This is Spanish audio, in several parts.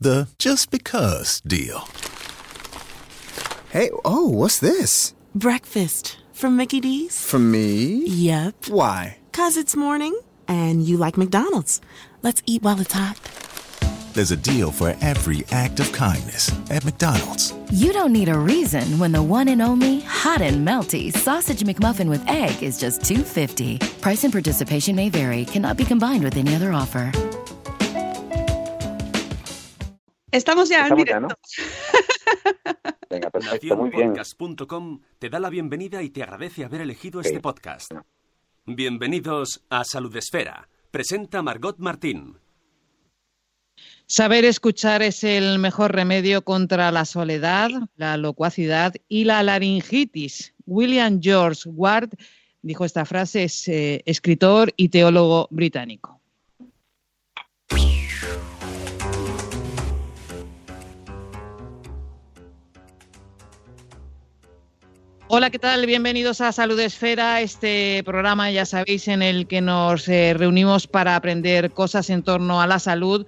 The just because deal. Hey, oh, what's this? Breakfast from Mickey D's. From me? Yep. Why? Cause it's morning and you like McDonald's. Let's eat while it's hot. There's a deal for every act of kindness at McDonald's. You don't need a reason when the one and only hot and melty sausage McMuffin with egg is just 2.50. Price and participation may vary. Cannot be combined with any other offer. Estamos ya en Estamos ya, directo. ¿no? Venga, perfecto, muy bien. Nacionpodcast.com te da la bienvenida y te agradece haber elegido Sí. este podcast. Bienvenidos a Salud Esfera. Presenta Margot Martín. Saber escuchar es el mejor remedio contra la soledad, la locuacidad y la laringitis. William George Ward dijo esta frase, es eh, escritor y teólogo británico. Hola, ¿qué tal? Bienvenidos a Salud Esfera, este programa, ya sabéis, en el que nos eh, reunimos para aprender cosas en torno a la salud,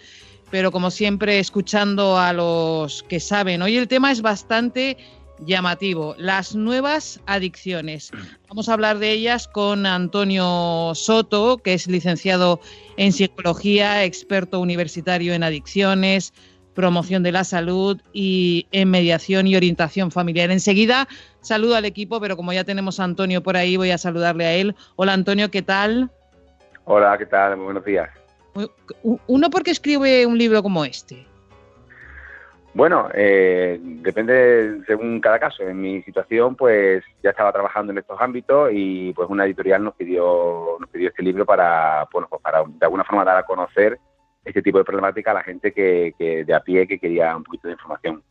pero como siempre escuchando a los que saben. Hoy el tema es bastante llamativo, las nuevas adicciones. Vamos a hablar de ellas con Antonio Soto, que es licenciado en psicología, experto universitario en adicciones, promoción de la salud y en mediación y orientación familiar. Enseguida saludo al equipo, pero como ya tenemos a Antonio por ahí, voy a saludarle a él. Hola Antonio, ¿qué tal? Hola, ¿qué tal? Muy buenos días. Uno porque escribe un libro como este. Bueno, eh, depende según cada caso. En mi situación, pues ya estaba trabajando en estos ámbitos y pues una editorial nos pidió nos pidió este libro para, bueno, pues para de alguna forma dar a conocer este tipo de problemática a la gente que, que de a pie que quería un poquito de información.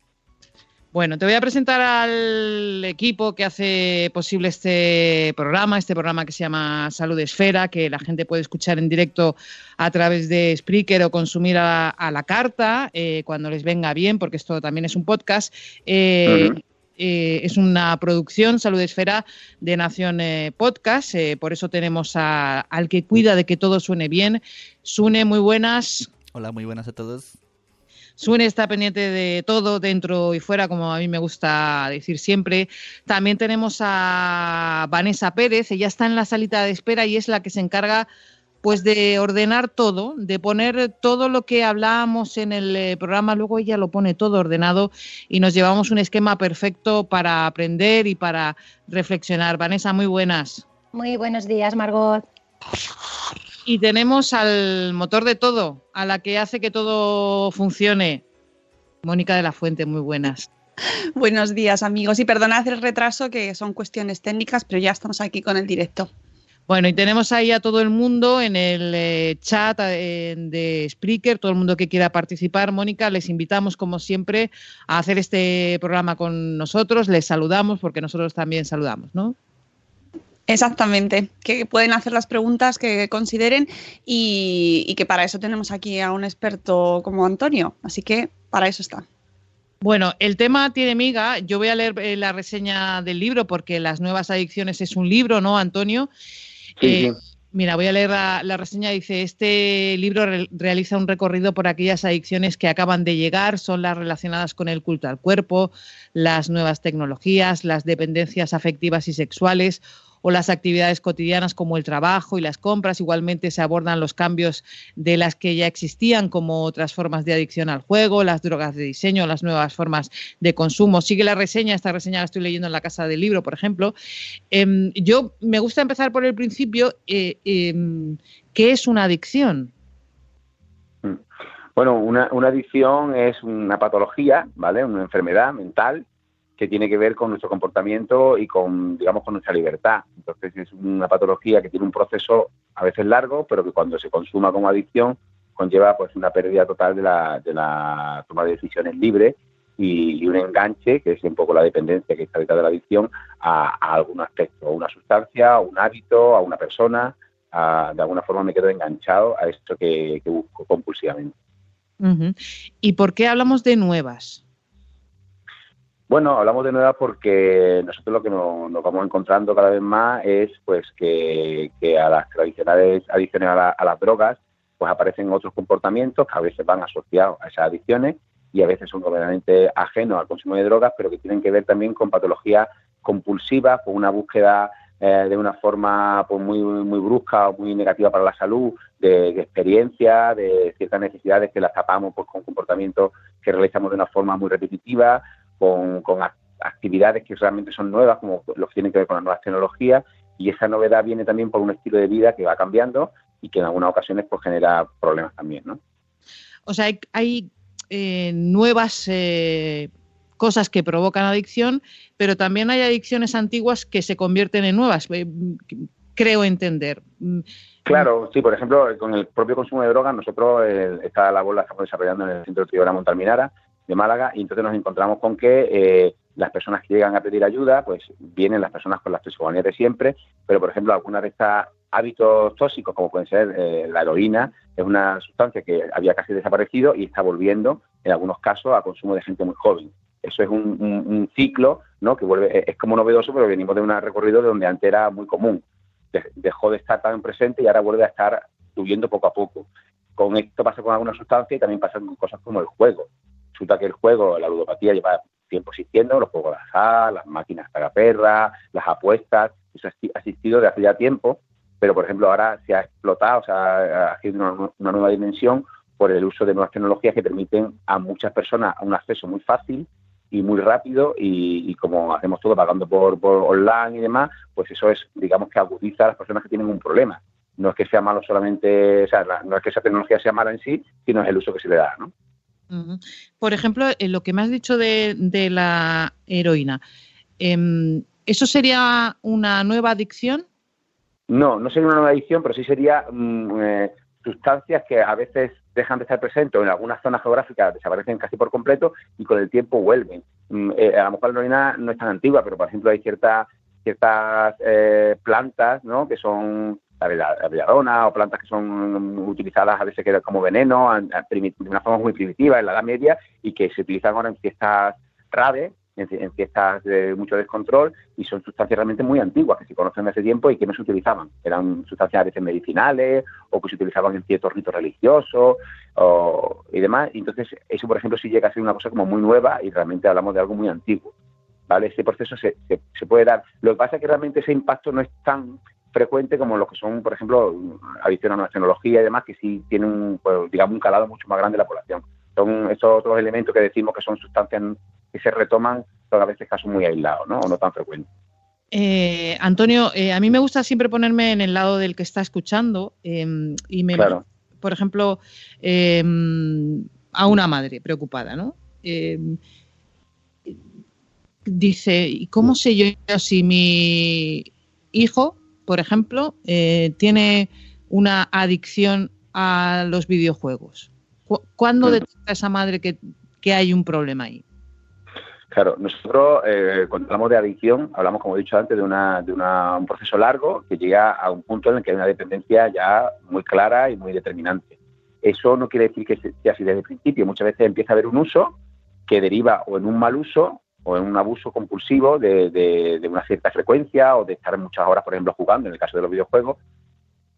Bueno, te voy a presentar al equipo que hace posible este programa, este programa que se llama Salud Esfera, que la gente puede escuchar en directo a través de Spreaker o consumir a, a la carta eh, cuando les venga bien, porque esto también es un podcast. Eh. Eh, es una producción, Salud Esfera, de Nación eh, Podcast. eh, por eso tenemos a- al que cuida de que todo suene bien. Sune, muy buenas. Hola, muy buenas a todos. Sune está pendiente de todo, dentro y fuera, como a mí me gusta decir siempre. También tenemos a Vanessa Pérez, ella está en la salita de espera y es la que se encarga pues de ordenar todo, de poner todo lo que hablábamos en el eh, programa, luego ella lo pone todo ordenado y nos llevamos un esquema perfecto para aprender y para reflexionar. Vanessa, muy buenas. Muy buenos días, Margot. Y tenemos al motor de todo, a la que hace que todo funcione. Mónica de la Fuente, muy buenas. Buenos días, amigos. Y perdonad el retraso, que son cuestiones técnicas, pero ya estamos aquí con el directo. Bueno, y tenemos ahí a todo el mundo en el eh, chat eh, de Spreaker, todo el mundo que quiera participar. Mónica, les invitamos, como siempre, a hacer este programa con nosotros. Les saludamos porque nosotros también saludamos, ¿no? Exactamente, que pueden hacer las preguntas que consideren y, y que para eso tenemos aquí a un experto como Antonio. Así que para eso está. Bueno, el tema tiene miga. Yo voy a leer eh, la reseña del libro porque Las nuevas adicciones es un libro, ¿no, Antonio? Sí, Eh, Mira, voy a leer la, la reseña. Dice, este libro re- realiza un recorrido por aquellas adicciones que acaban de llegar, son las relacionadas con el culto al cuerpo, las nuevas tecnologías, las dependencias afectivas y sexuales o las actividades cotidianas como el trabajo y las compras. Igualmente se abordan los cambios de las que ya existían como otras formas de adicción al juego, las drogas de diseño, las nuevas formas de consumo. Sigue la reseña, esta reseña la estoy leyendo en la casa del libro, por ejemplo. Em, yo me gusta empezar por el principio. eh, em, ¿Qué es una adicción? Bueno, una, una adicción es una patología, ¿vale? Una enfermedad mental que tiene que ver con nuestro comportamiento y con, digamos, con nuestra libertad. Entonces es una patología que tiene un proceso a veces largo, pero que cuando se consuma como adicción, conlleva pues una pérdida total de la, de la toma de decisiones libre y, un enganche, que es un poco la dependencia que está detrás de la adicción, a, algún aspecto, a una sustancia, a un hábito, a una persona. de alguna forma me quedo enganchado a esto que, busco compulsivamente. ¿Y por qué hablamos de nuevas? Bueno, hablamos de nuevas porque nosotros lo que nos, vamos encontrando cada vez más es pues que, a las tradicionales adicciones a, las drogas pues aparecen otros comportamientos que a veces van asociados a esas adicciones y a veces son completamente ajenos al consumo de drogas, pero que tienen que ver también con patologías compulsivas, con una búsqueda eh, de una forma pues, muy, muy brusca o muy negativa para la salud, de, experiencia, de ciertas necesidades que las tapamos pues, con comportamientos que realizamos de una forma muy repetitiva, con, actividades que realmente son nuevas, como los que tienen que ver con las nuevas tecnologías, y esa novedad viene también por un estilo de vida que va cambiando y que en algunas ocasiones pues genera problemas también, ¿no? O sea, hay, eh, nuevas eh, cosas que provocan adicción, pero también hay adicciones antiguas que se convierten en nuevas, eh, creo entender. Mm, claro, sí, por ejemplo, con el propio consumo de drogas, nosotros esta labor la estamos desarrollando en el Centro de Tribunal Montalminara de Málaga y entonces nos encontramos con que las personas que llegan a pedir ayuda, pues vienen las personas con las toxicomanías de siempre, pero por ejemplo algunas de estas hábitos tóxicos, como pueden ser eh, la heroína, es una sustancia que había casi desaparecido y está volviendo, en algunos casos, a consumo de gente muy joven. Eso es un, ciclo ¿no? que vuelve, es como novedoso, pero venimos de un recorrido de donde antes era muy común. dejó de estar tan presente y ahora vuelve a estar subiendo poco a poco. Con esto pasa con algunas sustancias y también pasa con cosas como el juego. Resulta que el juego, la ludopatía, lleva tiempo existiendo, los juegos de azar, las máquinas perra, las apuestas, eso ha existido de hace ya tiempo, pero por ejemplo ahora se ha explotado, o sea, ha sido una, nueva dimensión por el uso de nuevas tecnologías que permiten a muchas personas un acceso muy fácil y muy rápido y, como hacemos todo pagando por, online y demás, pues eso es, digamos que agudiza a las personas que tienen un problema. No es que sea malo solamente, o sea, no es que esa tecnología sea mala en sí, sino es el uso que se le da, ¿no? Por ejemplo, en lo que me has dicho de, la heroína, em, ¿eso sería una nueva adicción? No, no sería una nueva adicción, pero sí sería mm, eh, sustancias que a veces dejan de estar presentes o en algunas zonas geográficas desaparecen casi por completo y con el tiempo vuelven. Mm, eh, a lo mejor la heroína no es tan antigua, pero por ejemplo hay ciertas ciertas eh, plantas ¿no? que son la belladona o plantas que son utilizadas a veces como veneno de una forma muy primitiva en la Edad Media y que se utilizan ahora en fiestas raves en, fiestas de mucho descontrol y son sustancias realmente muy antiguas que se conocen de hace tiempo y que no se utilizaban. Eran sustancias a veces medicinales o que se utilizaban en ciertos ritos religiosos y demás. Entonces eso, por ejemplo, sí llega a ser una cosa como muy nueva y realmente hablamos de algo muy antiguo. ¿Vale? Ese proceso se, se, puede dar. Lo que pasa es que realmente ese impacto no es tan frecuente como lo que son, por ejemplo, adicción a nueva tecnología y demás, que sí tienen, pues, digamos, un calado mucho más grande en la población. Son estos otros elementos que decimos que son sustancias que se retoman, son a veces casos muy aislados, ¿no? O no tan frecuentes. Eh, Antonio, eh, a mí me gusta siempre ponerme en el lado del que está escuchando em, y me, por ejemplo, em, a una madre preocupada, ¿no? Em, dice, ¿y cómo sé yo si mi hijo, por ejemplo, eh, tiene una adicción a los videojuegos? ¿Cuándo detecta esa madre que, hay un problema ahí? Claro, nosotros eh, cuando hablamos de adicción, hablamos, como he dicho antes, de, una, de un proceso largo que llega a un punto en el que hay una dependencia ya muy clara y muy determinante. Eso no quiere decir que sea así desde el principio. Muchas veces empieza a haber un uso que deriva o en un mal uso o en un abuso compulsivo de, de una cierta frecuencia o de estar muchas horas, por ejemplo, jugando, en el caso de los videojuegos,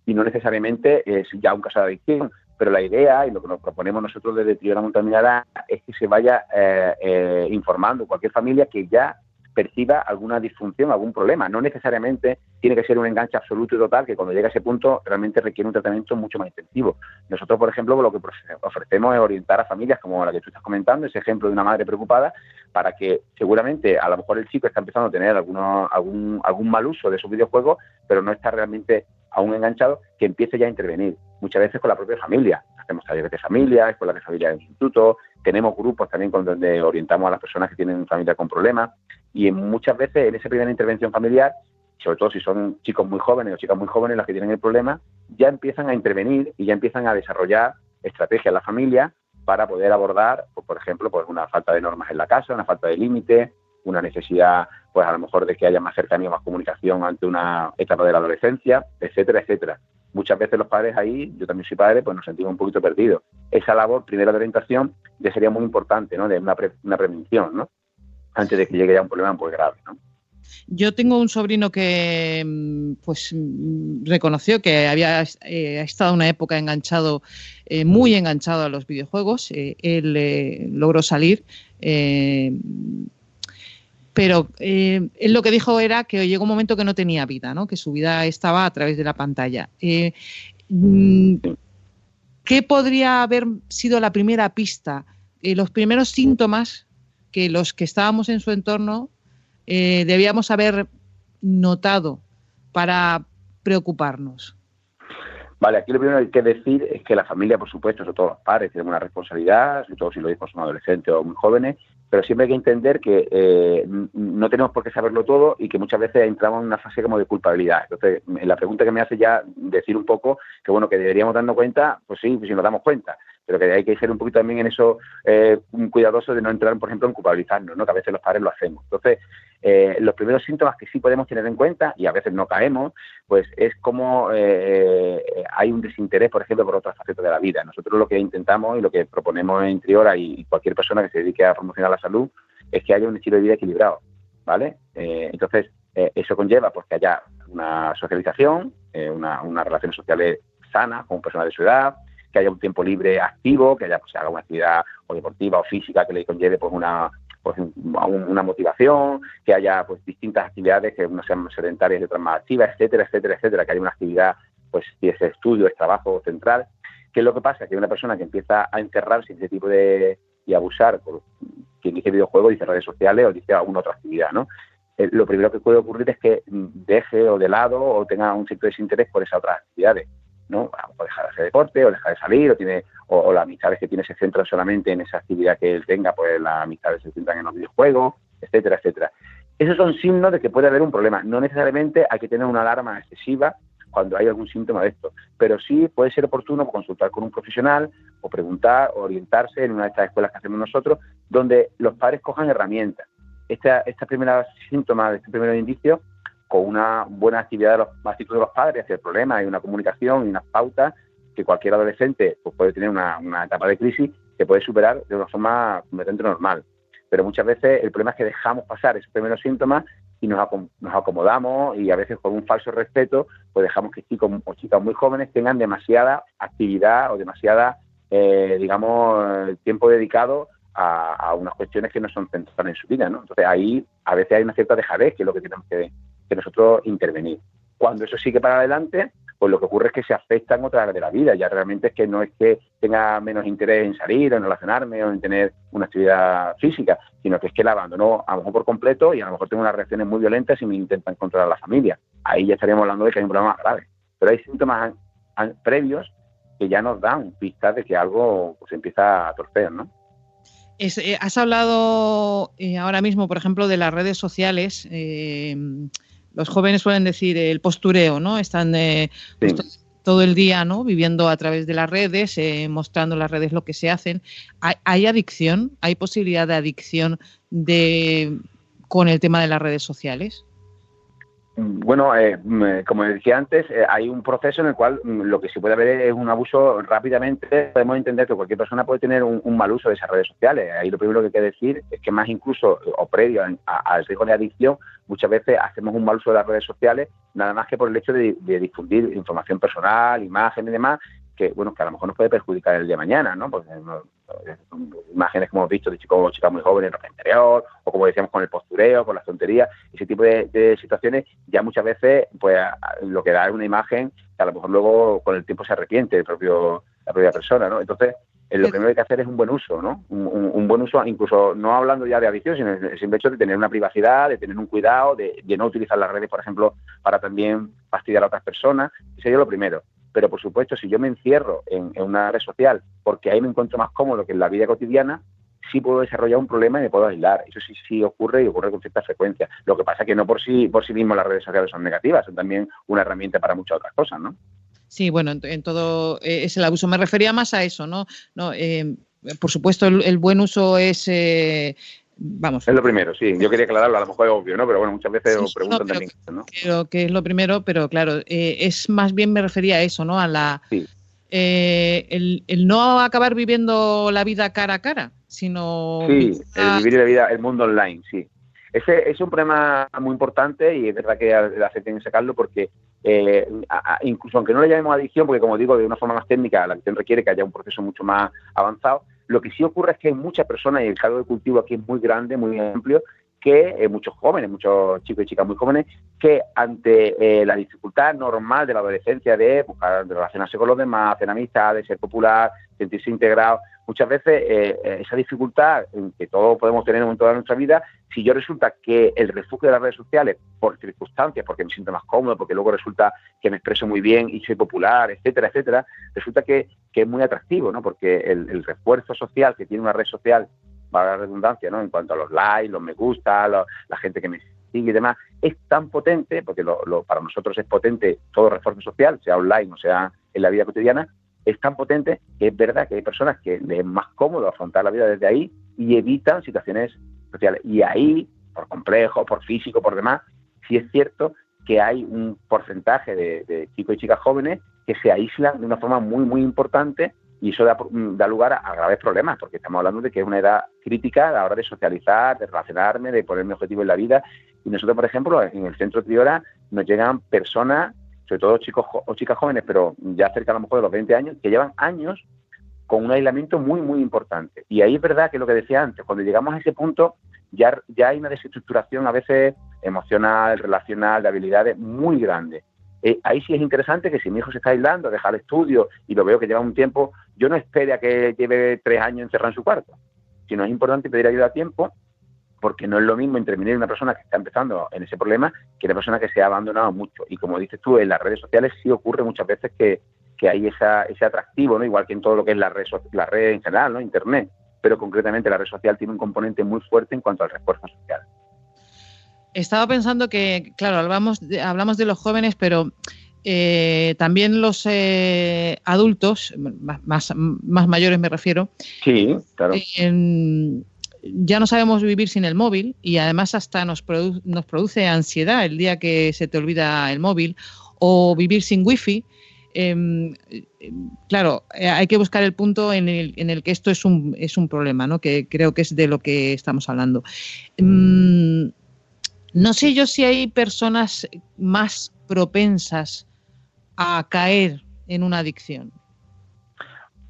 y no necesariamente es ya un caso de adicción, pero la idea y lo que nos proponemos nosotros desde Tribuna Montaminada es que se vaya eh, eh, informando cualquier familia que ya perciba alguna disfunción, algún problema. No necesariamente tiene que ser un enganche absoluto y total, que cuando llega a ese punto realmente requiere un tratamiento mucho más intensivo. Nosotros, por ejemplo, lo que ofrecemos es orientar a familias como la que tú estás comentando, ese ejemplo de una madre preocupada, para que seguramente a lo mejor el chico está empezando a tener alguno, algún, algún mal uso de sus videojuegos, pero no está realmente aún enganchado, que empiece ya a intervenir. Muchas veces con la propia familia. Hacemos talleres de familia, con de familia del instituto, tenemos grupos también con donde orientamos a las personas que tienen familia con problemas y muchas veces en esa primera intervención familiar, sobre todo si son chicos muy jóvenes o chicas muy jóvenes las que tienen el problema, ya empiezan a intervenir y ya empiezan a desarrollar estrategias en la familia para poder abordar, pues, por ejemplo, pues una falta de normas en la casa, una falta de límite, una necesidad, pues a lo mejor de que haya más cercanía, más comunicación ante una etapa de la adolescencia, etcétera, etcétera. Muchas veces los padres ahí, yo también soy padre, pues nos sentimos un poquito perdidos. Esa labor, primera de orientación, ya sería muy importante, ¿no? De una, una prevención, ¿no? Antes de que llegue ya un problema muy grave, ¿no? Yo tengo un sobrino que mm, pues mm, reconoció que había eh, estado una época enganchado, eh, muy enganchado a los videojuegos. Eh, él logró salir pero eh, él lo que dijo era que llegó un momento que no tenía vida, ¿no? que su vida estaba a través de la pantalla. Eh, mm, ¿Qué podría haber sido la primera pista, eh, los primeros síntomas que los que estábamos en su entorno debíamos haber notado para preocuparnos? Vale, aquí lo primero que hay que decir es que la familia, por supuesto, sobre todo los padres, tienen una responsabilidad, sobre todo si los hijos son adolescentes o muy jóvenes, pero siempre hay que entender que eh, no tenemos por qué saberlo todo y que muchas veces entramos en una fase como de culpabilidad. Entonces, la pregunta que me hace ya decir un poco que, bueno, que deberíamos darnos cuenta, pues sí, pues si nos damos cuenta, pero que hay que ser un poquito también en eso eh, cuidadoso de no entrar, por ejemplo, en culpabilizarnos, ¿no? que a veces los padres lo hacemos. Entonces, eh, los primeros síntomas que sí podemos tener en cuenta, y a veces no caemos, pues es como eh, hay un desinterés, por ejemplo, por otros aspectos de la vida. Nosotros lo que intentamos y lo que proponemos en Triora y cualquier persona que se dedique a promocionar la salud es que haya un estilo de vida equilibrado, ¿vale? entonces, eso conlleva pues, que haya una socialización, una, unas relaciones sociales sanas con personas de su edad, que haya un tiempo libre activo, que haya pues, una actividad o deportiva o física que le conlleve pues una pues una motivación, que haya pues distintas actividades que unas sean sedentarias y otras más activas, etcétera, etcétera, etcétera, que haya una actividad, pues si es estudio, es trabajo central. ¿Qué es lo que pasa? Que una persona que empieza a encerrarse en ese tipo de y abusar por quien dice videojuegos, dice redes sociales o dice alguna otra actividad, ¿no? Eh, lo primero que puede ocurrir es que deje o de lado o tenga un cierto desinterés por esas otras actividades. ¿No? O dejar de hacer deporte, o dejar de salir, o tiene, o, las amistades que tiene se centran solamente en esa actividad que él tenga, pues las amistades se centran en los videojuegos, etcétera, etcétera. Esos son signos de que puede haber un problema. No necesariamente hay que tener una alarma excesiva cuando hay algún síntoma de esto, pero sí puede ser oportuno consultar con un profesional o preguntar o orientarse en una de estas escuelas que hacemos nosotros, donde los padres cojan herramientas. Esta, esta primera síntoma, este primer indicio, con una buena actividad de los actitud de los padres hacia el problema y una comunicación y unas pautas que cualquier adolescente pues, puede tener una, etapa de crisis que puede superar de una forma completamente normal. Pero muchas veces el problema es que dejamos pasar esos primeros síntomas y nos, nos acomodamos y a veces con un falso respeto pues dejamos que chicos o chicas muy jóvenes tengan demasiada actividad o demasiada, eh, digamos, tiempo dedicado a, a, unas cuestiones que no son centrales en su vida, ¿no? Entonces ahí a veces hay una cierta dejadez que es lo que tenemos que, que nosotros intervenir. Cuando eso sigue para adelante, pues lo que ocurre es que se afectan otras áreas de la vida. Ya realmente es que no es que tenga menos interés en salir, en relacionarme o en tener una actividad física, sino que es que la abandonó a lo mejor por completo y a lo mejor tengo unas reacciones muy violentas y me intentan controlar la familia. Ahí ya estaríamos hablando de que hay un problema grave. Pero hay síntomas previos que ya nos dan pistas de que algo pues, empieza a torcer, ¿no? Eh, has hablado eh, ahora mismo, por ejemplo, de las redes sociales. Eh, los jóvenes suelen decir el postureo, ¿no? Están eh, pues, todo el día, ¿no? Viviendo a través de las redes, eh, mostrando las redes lo que se hacen. ¿Hay, adicción? ¿Hay posibilidad de adicción de con el tema de las redes sociales? Bueno, eh, como decía antes, hay un proceso en el cual lo que se puede ver es un abuso rápidamente. Podemos entender que cualquier persona puede tener un, mal uso de esas redes sociales. Ahí lo primero que hay que decir es que más incluso o previo al riesgo de adicción, muchas veces hacemos un mal uso de las redes sociales, nada más que por el hecho de, difundir información personal, imágenes y demás, que bueno, que a lo mejor nos puede perjudicar el día de mañana, ¿no? Porque imágenes que hemos visto de chicos o chicas muy jóvenes en ropa interior, o como decíamos con el postureo, con las tonterías, ese tipo de, situaciones, ya muchas veces, pues lo que da es una imagen que a lo mejor luego con el tiempo se arrepiente el propio, la propia persona, ¿no? Entonces, lo primero que hay que hacer es un buen uso, ¿no? Un, buen uso, incluso no hablando ya de adicción, sino el simple hecho de tener una privacidad, de tener un cuidado, de, no utilizar las redes, por ejemplo, para también fastidiar a otras personas. Eso sería lo primero. Pero, por supuesto, si yo me encierro en, una red social porque ahí me encuentro más cómodo que en la vida cotidiana, sí puedo desarrollar un problema y me puedo aislar. Eso sí, sí ocurre y ocurre con cierta frecuencia. Lo que pasa es que no por sí, por sí mismo las redes sociales son negativas, son también una herramienta para muchas otras cosas, ¿no? Sí, bueno, en, todo eh, es el abuso. Me refería más a eso, ¿no? no eh, por supuesto, el, buen uso es. Eh, vamos. Es lo primero, sí. Yo quería aclararlo, a lo mejor es obvio, ¿no? Pero bueno, muchas veces os preguntan también. ¿no? Creo que es lo primero, pero claro, es más bien me refería a eso, ¿no? A la. el, no acabar viviendo la vida cara a cara, sino. Sí, el vivir la vida, el mundo online, sí. Ese es un problema muy importante y es verdad que hace tiene que sacarlo porque eh, incluso aunque no le llamemos adicción, porque como digo, de una forma más técnica, la adicción requiere que haya un proceso mucho más avanzado, lo que sí ocurre es que hay muchas personas, y el caldo de cultivo aquí es muy grande, muy amplio, que eh, muchos jóvenes, muchos chicos y chicas muy jóvenes, que ante eh, la dificultad normal de la adolescencia de buscar de relacionarse con los demás, hacer amistades, ser popular, sentirse integrado, muchas veces eh, esa dificultad que todos podemos tener en toda nuestra vida, si yo resulta que el refugio de las redes sociales, por circunstancias, porque me siento más cómodo, porque luego resulta que me expreso muy bien y soy popular, etcétera, etcétera, resulta que, es muy atractivo, ¿no? Porque el refuerzo social que tiene una red social para la redundancia, ¿no? En cuanto a los likes, los me gusta, la gente que me sigue y demás, es tan potente, porque lo, para nosotros es potente todo refuerzo social, sea online o sea en la vida cotidiana, es tan potente que es verdad que hay personas que les es más cómodo afrontar la vida desde ahí y evitan situaciones sociales. Y ahí, por complejo, por físico, por demás, sí es cierto que hay un porcentaje de, de chicos y chicas jóvenes que se aíslan de una forma muy, muy importante y eso da, lugar a, graves problemas, porque estamos hablando de que es una edad crítica a la hora de socializar, de relacionarme, de ponerme objetivo en la vida. Y nosotros, por ejemplo, en el centro Triora nos llegan personas, sobre todo chicos o chicas jóvenes, pero ya cerca a lo mejor de los 20 años, que llevan años con un aislamiento muy, muy importante. Y ahí es verdad que lo que decía antes, cuando llegamos a ese punto, ya, ya hay una desestructuración a veces emocional, relacional, de habilidades muy grande. Eh, ahí sí es interesante que si mi hijo se está aislando, deja el estudio y lo veo que lleva un tiempo, yo no espere a que lleve tres años encerrado en su cuarto, sino es importante pedir ayuda a tiempo porque no es lo mismo intervenir una persona que está empezando en ese problema que una persona que se ha abandonado mucho. Y como dices tú, en las redes sociales sí ocurre muchas veces que, hay esa, ese atractivo, ¿no? igual que en todo lo que es la red, la red en general, ¿no? Internet, pero concretamente la red social tiene un componente muy fuerte en cuanto al refuerzo social. Estaba pensando que, claro, hablamos de, hablamos de los jóvenes, pero eh, también los eh, adultos, más, más mayores me refiero. Sí, claro. ya no sabemos vivir sin el móvil y además hasta nos, nos produce ansiedad el día que se te olvida el móvil o vivir sin wifi. Em, claro, eh, hay que buscar el punto en el, en el, que esto es un, es un problema, ¿no? que creo que es de lo que estamos hablando. Mm, no sé yo si hay personas más propensas a caer en una adicción.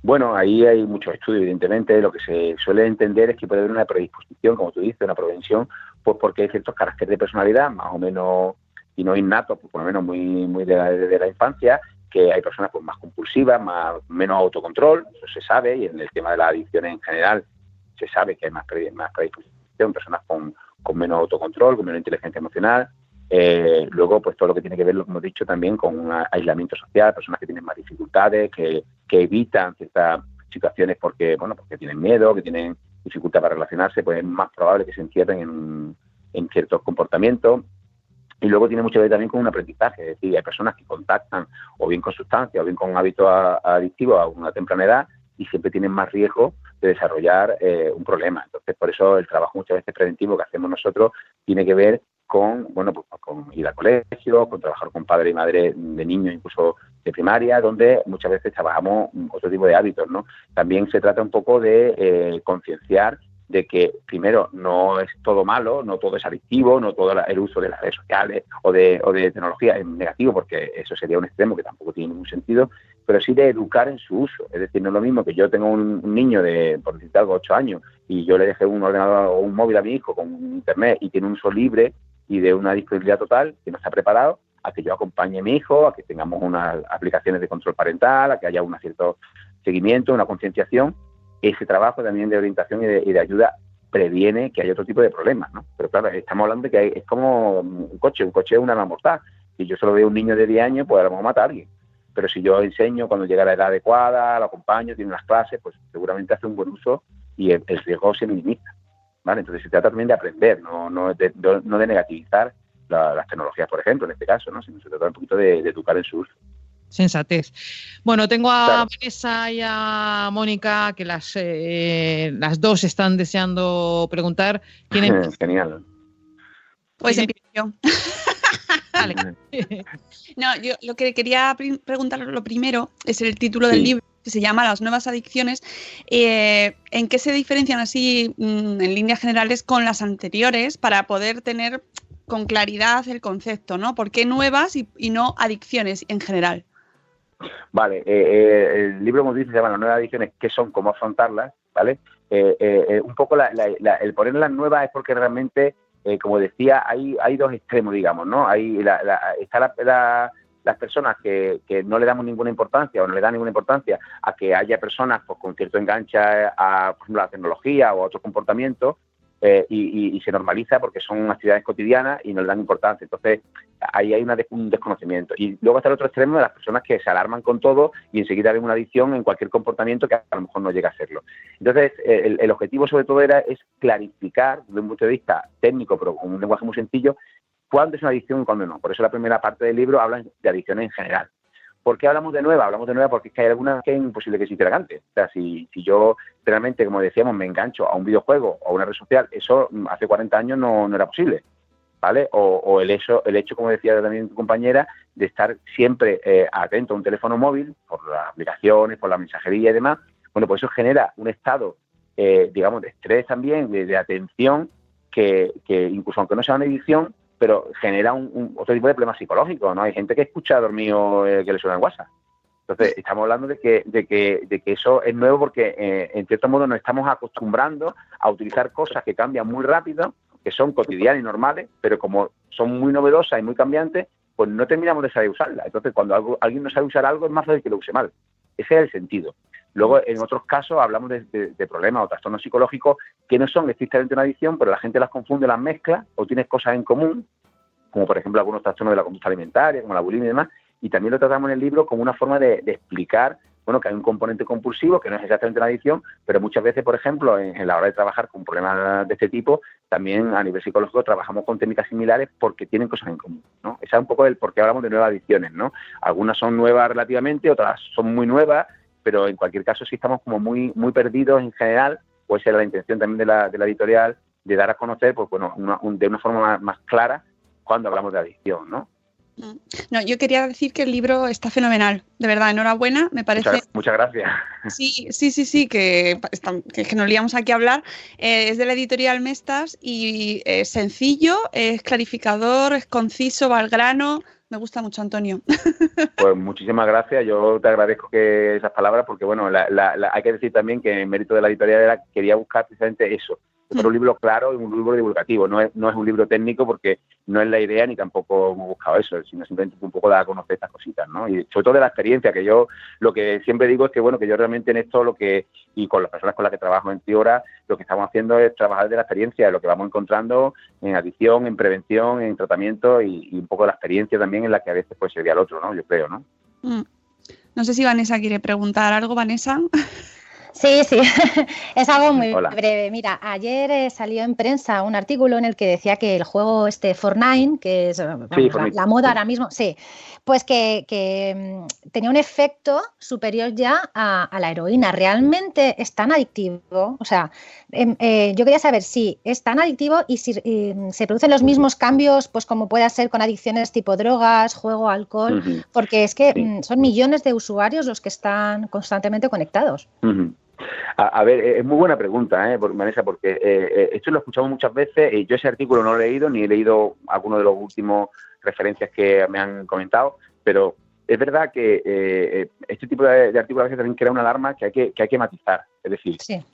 Bueno, ahí hay muchos estudios, evidentemente. Lo que se suele entender es que puede haber una predisposición, como tú dices, una prevención, pues porque hay ciertos caracteres de personalidad, más o menos, y no innatos, pues por lo menos muy, muy de la, infancia, que hay personas pues, más compulsivas, más, menos autocontrol, eso se sabe, y en el tema de la adicción en general se sabe que hay más predisposición, personas con con menos autocontrol, con menos inteligencia emocional. Eh, luego, pues todo lo que tiene que ver, como he dicho, también con un aislamiento social, personas que tienen más dificultades, que, evitan ciertas situaciones porque, bueno, porque tienen miedo, que tienen dificultad para relacionarse, pues es más probable que se encierren en, en ciertos comportamientos. Y luego tiene mucho que ver también con un aprendizaje, es decir, hay personas que contactan o bien con sustancias o bien con hábitos adictivos a una temprana edad y siempre tienen más riesgo de desarrollar eh, un problema. Entonces, por eso el trabajo muchas veces preventivo que hacemos nosotros tiene que ver con, bueno, pues con ir al colegio, con trabajar con padre y madre de niños, incluso de primaria, donde muchas veces trabajamos otro tipo de hábitos, ¿no? También se trata un poco de eh, concienciar de que primero no es todo malo, no todo es adictivo, no todo el uso de las redes sociales o de, o de tecnología es negativo, porque eso sería un extremo que tampoco tiene ningún sentido, pero sí de educar en su uso. Es decir, no es lo mismo que yo tenga un, niño de, por decirte algo, 8 años y yo le deje un ordenador o un móvil a mi hijo con internet y tiene un uso libre y de una disponibilidad total, que no está preparado, a que yo acompañe a mi hijo, a que tengamos unas aplicaciones de control parental, a que haya un cierto seguimiento, una concienciación. Ese trabajo también de orientación y de, ayuda previene que haya otro tipo de problemas, ¿no? Pero claro, estamos hablando de que es como un coche, un coche es una mortal. Si yo solo veo un niño de 10 años, pues a lo mejor mata a alguien pero si yo enseño cuando llega la edad adecuada, lo acompaño, tiene unas clases, pues seguramente hace un buen uso y el, riesgo se minimiza. ¿vale? Entonces se trata también de aprender, no, no, de, no de negativizar las tecnologías, por ejemplo, en este caso, ¿no? sino se trata un poquito de, educar en su uso. Sensatez. Bueno, tengo a Vanessa y a Mónica, que las, eh, las dos están deseando preguntar. Genial. Pues ¿Quién empiezo yo. Vale. No, yo lo que quería preguntar lo primero es el título del libro, que se llama Las nuevas adicciones. Eh, ¿En qué se diferencian así, mm, en líneas generales, con las anteriores para poder tener con claridad el concepto, ¿no? ¿Por qué nuevas y, y no adicciones en general? Vale, eh, eh, el libro, como dice, se llama Las nuevas adicciones, ¿qué son? ¿Cómo afrontarlas? ¿Vale? Eh, eh, un poco la- la- la- el ponerlas nuevas es porque realmente, como decía, hay, hay dos extremos, digamos, ¿no? Hay la, está la- la- las personas que, que no le damos ninguna importancia o no le dan ninguna importancia a que haya personas pues, con cierto enganche a, por ejemplo, la tecnología o a otros comportamientos eh, y, se normaliza porque son actividades cotidianas y no le dan importancia. Entonces, ahí hay una des- un desconocimiento. Y luego está el otro extremo de las personas que se alarman con todo y enseguida ven una adicción en cualquier comportamiento que a lo mejor no llega a serlo. Entonces, eh, el, el objetivo sobre todo era es clarificar desde un punto de vista técnico, pero con un lenguaje muy sencillo, cuándo es una adicción y cuándo no. Por eso la primera parte del libro habla de adicciones en general. ¿Por qué hablamos de nueva? Hablamos de nueva porque hay algunas que es imposible que existieran antes. O sea, si, si yo realmente, como decíamos, me engancho a un videojuego o a una red social, eso hace 40 años no, no era posible. ¿Vale? O, o el, hecho, el hecho, como decía también tu compañera, de estar siempre eh, atento a un teléfono móvil, por las aplicaciones, por la mensajería y demás, bueno, pues eso genera un estado, eh, digamos, de estrés también, de, de atención, que, que incluso aunque no sea una adicción, pero genera un, un- otro tipo de problemas psicológicos, ¿no? Hay gente que escucha dormido eh, que le suena el WhatsApp. Entonces, estamos hablando de que, de que, de que eso es nuevo porque, eh, en cierto modo, nos estamos acostumbrando a utilizar cosas que cambian muy rápido, que son cotidianas y normales, pero como son muy novedosas y muy cambiantes, pues no terminamos de saber usarlas. Entonces, cuando algo- alguien no sabe usar algo, es más fácil que lo use mal. Ese es el sentido. Luego, en otros casos, hablamos de, problemas o trastornos psicológicos que no son estrictamente una adicción, pero la gente las confunde, las mezcla o tienes cosas en común, como por ejemplo algunos trastornos de la conducta alimentaria, como la bulimia y demás, y también lo tratamos en el libro como una forma de, explicar bueno, que hay un componente compulsivo que no es exactamente una adicción, pero muchas veces, por ejemplo, en, en la hora de trabajar con problemas de este tipo, también a nivel psicológico trabajamos con técnicas similares porque tienen cosas en común, ¿no? Ese es un poco el por qué hablamos de nuevas adicciones, ¿no? Algunas son nuevas relativamente, otras son muy nuevas, pero en cualquier caso sí estamos como muy muy perdidos en general, pues era la intención también de la, de la editorial de dar a conocer, pues bueno, una- un- de una forma más, más clara cuando hablamos de adicción, ¿no? No, yo quería decir que el libro está fenomenal, de verdad, enhorabuena, me parece. Muchas, muchas gracias. Sí, sí, sí, sí, que, que, que nos liamos aquí a hablar. Eh, es de la editorial Mestas y es sencillo, es clarificador, es conciso, va al grano. Me gusta mucho, Antonio. Pues muchísimas gracias. Yo te agradezco que esas palabras porque, bueno, la- la- la- hay que decir también que en mérito de la editorial era, quería buscar precisamente eso. Fuera un libro claro y un libro divulgativo. No es, no es un libro técnico porque no es la idea ni tampoco hemos buscado eso, sino simplemente un poco dar a conocer estas cositas, ¿no? Y sobre todo de la experiencia, que yo lo que siempre digo es que, bueno, que yo realmente en esto lo que, y con las personas con las que trabajo en Tiora, lo que estamos haciendo es trabajar de la experiencia, de lo que vamos encontrando en adicción, en prevención, en tratamiento y, y un poco de la experiencia también en la que a veces pues sería el otro, ¿no? Yo creo, ¿no? Mm. No sé si Vanessa quiere preguntar algo, Vanessa. Sí, sí, es algo muy Hola. breve. Mira, ayer eh, salió en prensa un artículo en el que decía que el juego este Fortnite, que es la, moda sí. ahora mismo, sí, pues que, que, mm, tenía un efecto superior ya a, a la heroína. ¿Realmente es tan adictivo? O sea, em, eh, yo quería saber si es tan adictivo y si eh, se producen los mismos cambios, pues como pueda ser con adicciones tipo drogas, juego, alcohol, porque es que Sí. mm, son millones de usuarios los que están constantemente conectados. Ujú. A, a ver, eh, es muy buena pregunta, ¿eh, Vanessa, porque eh, eh, esto lo escuchamos muchas veces. y yo ese artículo no lo he leído, ni he leído alguno de los últimos referencias que me han comentado, pero es verdad que eh, eh, este tipo de, de artículos a veces también crea una alarma que hay que, que hay que matizar. Es decir, Sí.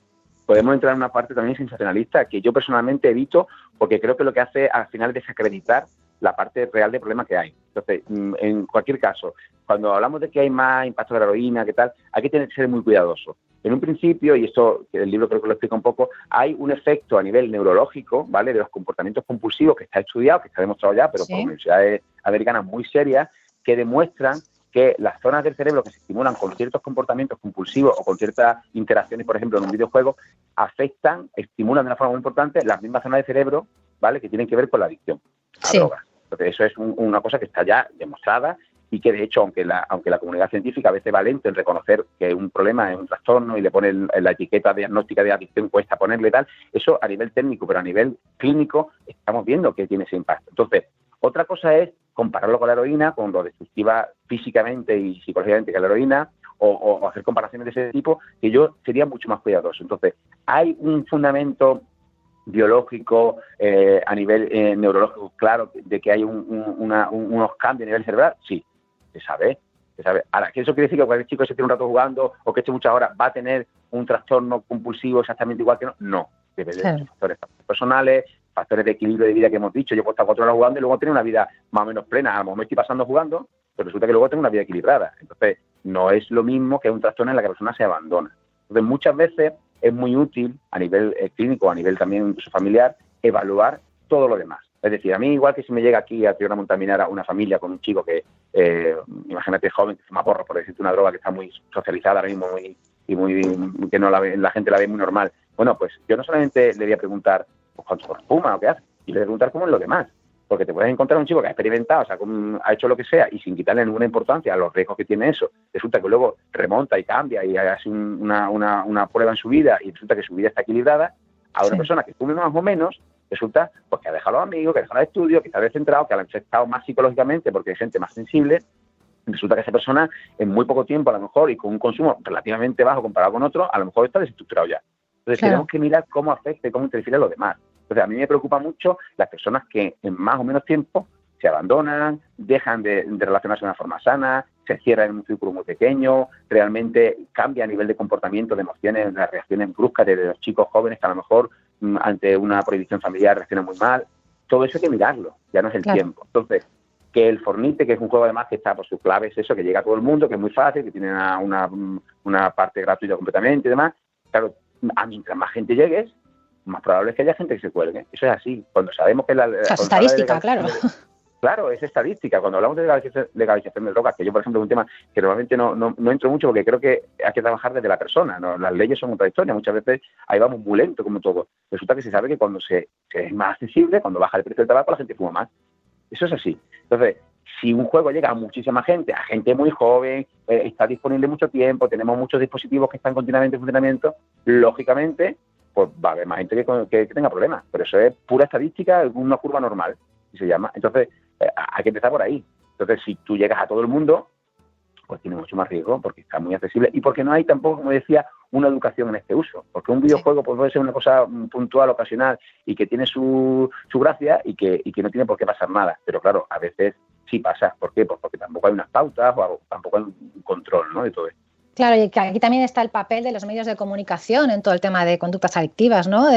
Podemos entrar en una parte también sensacionalista que yo personalmente evito porque creo que lo que hace al final es desacreditar la parte real del problema que hay. Entonces, mm, en cualquier caso, cuando hablamos de que hay más impacto de la heroína, que tal, hay que tener que ser muy cuidadoso. En un principio, y esto el libro creo que lo explica un poco, hay un efecto a nivel neurológico, ¿vale? De los comportamientos compulsivos que está estudiado, que está demostrado ya, pero Sí. por universidades americanas muy serias, que demuestran que las zonas del cerebro que se estimulan con ciertos comportamientos compulsivos o con ciertas interacciones, por ejemplo, en un videojuego, afectan, estimulan de una forma muy importante las mismas zonas del cerebro, ¿vale? Que tienen que ver con la adicción a Sí. drogas. Entonces, eso es un- una cosa que está ya demostrada y que de hecho, aunque la, aunque la comunidad científica a veces va lento en reconocer que un problema es un trastorno y le pone la etiqueta diagnóstica de adicción, cuesta ponerle tal, eso a nivel técnico, pero a nivel clínico estamos viendo que tiene ese impacto. Entonces, otra cosa es compararlo con la heroína, con lo destructiva físicamente y psicológicamente que la heroína, o, hacer comparaciones de ese tipo, que yo sería mucho más cuidadoso. Entonces, hay un fundamento biológico, eh, a nivel eh, neurológico, claro, de que hay unos cambios a nivel cerebral, sí, se sabe, se sabe. Ahora, ¿que eso quiere decir que cualquier chico se tiene un rato jugando o que esté muchas horas va a tener un trastorno compulsivo exactamente igual que no? No, debe de factores personales, factores de equilibrio de vida que hemos dicho. Yo puedo estar cuatro horas jugando y luego tener una vida más o menos plena. A lo mejor me estoy pasando jugando, pero resulta que luego tengo una vida equilibrada. Entonces, no es lo mismo que un trastorno en la que la persona se abandona. Entonces, muchas veces es muy útil a nivel eh, clínico, a nivel también incluso familiar, evaluar todo lo demás. Es decir, a mí igual que si me llega aquí a Tierra Montaminara una familia con un chico que, eh, imagínate, joven, que fuma porro, por decirte una droga que está muy socializada ahora mismo y muy que no la, la gente la ve muy normal. Bueno, pues yo no solamente le voy a preguntar pues, cuánto fuma o qué hace, y le preguntar cómo es lo demás. Porque te puedes encontrar un chico que ha experimentado, o sea, ha hecho lo que sea y sin quitarle ninguna importancia a los riesgos que tiene eso, resulta que luego remonta y cambia y hace una, una, una prueba en su vida y resulta que su vida está equilibrada, a una persona que fume más o menos, resulta pues, que ha dejado a los amigos, que ha dejado el estudio, que está descentrado, que ha afectado más psicológicamente porque hay gente más sensible, resulta que esa persona en muy poco tiempo a lo mejor y con un consumo relativamente bajo comparado con otro, a lo mejor está desestructurado ya. Entonces tenemos que mirar cómo afecta y cómo interfiere a los demás. Entonces, a mí me preocupa mucho las personas que en más o menos tiempo se abandonan, dejan de, relacionarse de una forma sana, se cierran en un círculo muy pequeño, realmente cambia a nivel de comportamiento, de emociones, las reacciones bruscas de los chicos jóvenes que a lo mejor mm, ante una prohibición familiar reaccionan muy mal. Todo eso hay que mirarlo, ya no es el tiempo. Entonces, que el Fornite, que es un juego además que está por su clave, es eso, que llega a todo el mundo, que es muy fácil, que tiene una, una, parte gratuita completamente y demás. Claro, a mientras más gente llegues, más probable es que haya gente que se cuelgue. Eso es así. Cuando sabemos que la... es estadística, claro. Claro, es estadística. Cuando hablamos de legalización de drogas, que yo, por ejemplo, es un tema que normalmente no, no, entro mucho porque creo que hay que trabajar desde la persona. Las leyes son contradictorias. Muchas veces ahí vamos muy lento, como todo. Resulta que se sabe que cuando se, es más accesible, cuando baja el precio del tabaco, la gente fuma más. Eso es así. Entonces, si un juego llega a muchísima gente, a gente muy joven, eh, está disponible mucho tiempo, tenemos muchos dispositivos que están continuamente en funcionamiento, lógicamente pues va a haber más gente que, tenga problemas. Pero eso es pura estadística, una curva normal, y se llama. Entonces, eh, hay que empezar por ahí. Entonces, si tú llegas a todo el mundo, pues tiene mucho más riesgo porque está muy accesible y porque no hay tampoco, como decía, una educación en este uso. Porque un videojuego pues, puede ser una cosa puntual, ocasional y que tiene su, su gracia y que, y que no tiene por qué pasar nada. Pero claro, a veces sí pasa. ¿Por qué? Pues porque tampoco hay unas pautas o tampoco hay un control ¿no? de todo esto. Claro, y aquí también está el papel de los medios de comunicación en todo el tema de conductas adictivas, ¿no?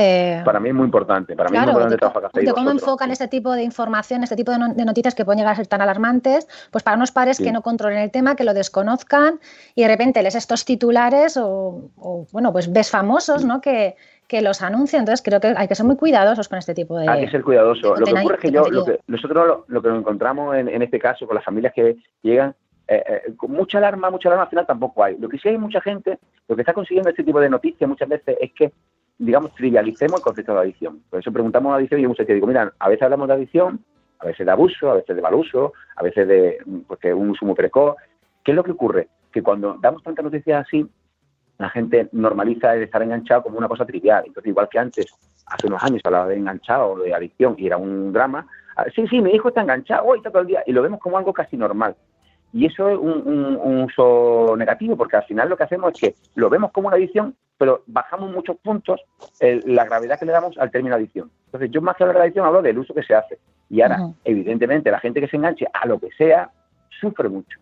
Para mí es muy importante, para mí es muy importante de, cómo enfocan este tipo de información, este tipo de, noticias que pueden llegar a ser tan alarmantes, pues para unos padres que no controlen el tema, que lo desconozcan y de repente les estos titulares o, bueno, pues ves famosos, ¿no? Que, que los anuncian. Entonces creo que hay que ser muy cuidadosos con este tipo de. Hay que ser cuidadoso. Lo que ocurre es que yo, lo que, nosotros lo, que nos encontramos en, en, este caso con las familias que llegan eh, eh, con mucha alarma, mucha alarma al final tampoco hay. Lo que sí hay mucha gente, lo que está consiguiendo este tipo de noticias muchas veces es que, digamos, trivialicemos el concepto de adicción. Por eso preguntamos a adicción y yo muchas veces digo, mira, a veces hablamos de adicción, a veces de abuso, a veces de mal uso, a veces de pues, un uso muy precoz. ¿Qué es lo que ocurre? Que cuando damos tantas noticias así, la gente normaliza el estar enganchado como una cosa trivial. Entonces, igual que antes, hace unos años hablaba de enganchado o de adicción y era un drama, ah, sí, sí, mi hijo está enganchado, hoy está todo el día, y lo vemos como algo casi normal. Y eso es un, uso negativo, porque al final lo que hacemos es que lo vemos como una adicción, pero bajamos muchos puntos la gravedad que le damos al término adicción. Entonces, yo más que hablar de adicción hablo del uso que se hace. Y ahora, evidentemente, la gente que se enganche a lo que sea, sufre mucho.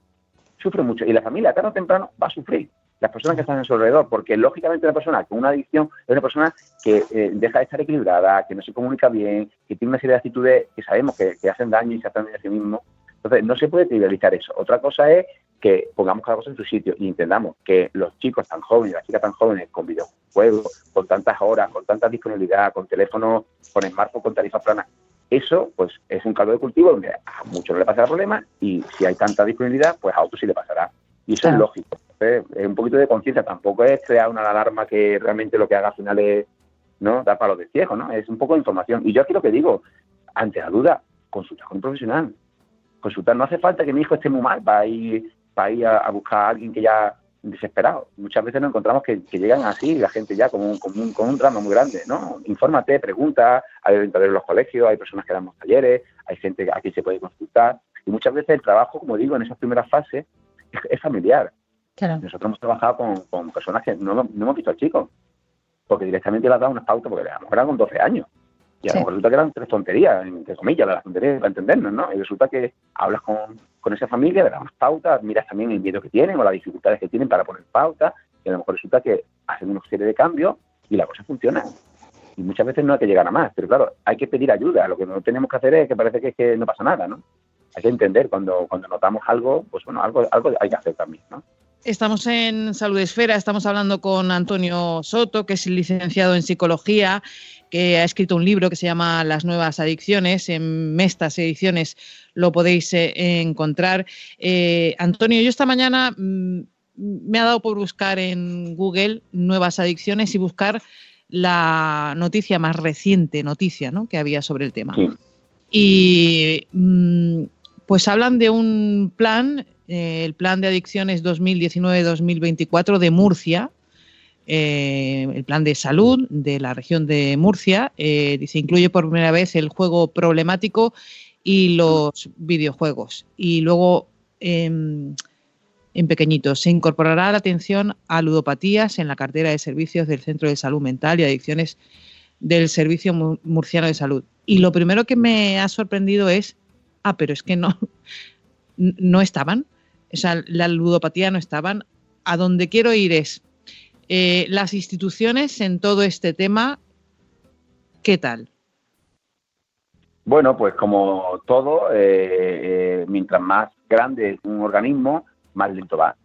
Sufre mucho. Y la familia, tarde o temprano, va a sufrir. Las personas que están a su alrededor, porque lógicamente una persona con una adicción es una persona que eh, deja de estar equilibrada, que no se comunica bien, que tiene una serie de actitudes que sabemos que, que hacen daño y se hacen daño a sí mismo entonces, no se puede trivializar eso. Otra cosa es que pongamos cada cosa en su sitio y entendamos que los chicos tan jóvenes, las chicas tan jóvenes con videojuegos, con tantas horas, con tanta disponibilidad, con teléfonos, con smartphone, con tarifas planas, eso pues es un caldo de cultivo donde a muchos no le pasará problema y si hay tanta disponibilidad, pues a otros sí le pasará. Y eso es lógico. Un poquito de conciencia, tampoco es crear una alarma que realmente lo que haga al final es no dar palos de ciego, ¿no? Es un poco de información. Y yo aquí lo que digo, ante la duda, consulta con un profesional consultar. No hace falta que mi hijo esté muy mal para ir, para ir a, buscar a alguien que ya desesperado. Muchas veces nos encontramos que, llegan así, la gente ya con un, con, un, con un drama muy grande, ¿no? Infórmate, pregunta, hay orientadores en los colegios, hay personas que damos talleres, hay gente a quien se puede consultar. Y muchas veces el trabajo, como digo, en esas primeras fases es, familiar. Nosotros hemos trabajado con, con personas que no, no, hemos visto al chico, porque directamente le has dado unas pautas, porque a lo mejor eran con 12 años. Y a lo mejor resulta que eran tres tonterías, entre comillas, las tonterías para entendernos, ¿no? Y resulta que hablas con, con esa familia, le das unas pautas, miras también el miedo que tienen o las dificultades que tienen para poner pautas, y a lo mejor resulta que hacen una serie de cambios y la cosa funciona. Y muchas veces no hay que llegar a más, pero claro, hay que pedir ayuda. Lo que no tenemos que hacer es que parece que, es que no pasa nada, ¿no? Hay que entender cuando, cuando notamos algo, pues bueno, algo, algo hay que hacer también, ¿no? Estamos en Salud Esfera, estamos hablando con Antonio Soto, que es licenciado en psicología, que ha escrito un libro que se llama Las nuevas adicciones. En Mestas Ediciones lo podéis eh, encontrar. Eh, Antonio, yo esta mañana mm, me ha dado por buscar en Google nuevas adicciones y buscar la noticia más reciente, noticia ¿no? que había sobre el tema. Y mm, pues hablan de un plan eh, el Plan de Adicciones 2019-2024 de Murcia, eh, el plan de salud de la región de Murcia, eh, se incluye por primera vez el juego problemático y los videojuegos. Y luego, em, en pequeñito, se incorporará la atención a ludopatías en la cartera de servicios del Centro de Salud Mental y Adicciones del Servicio Murciano de Salud. Y lo primero que me ha sorprendido es, ah, pero es que no, no estaban o la ludopatía no estaban. A donde quiero ir es eh, las instituciones en todo este tema, ¿qué tal? Bueno, pues como todo, eh, eh, mientras más grande un organismo, más lento va.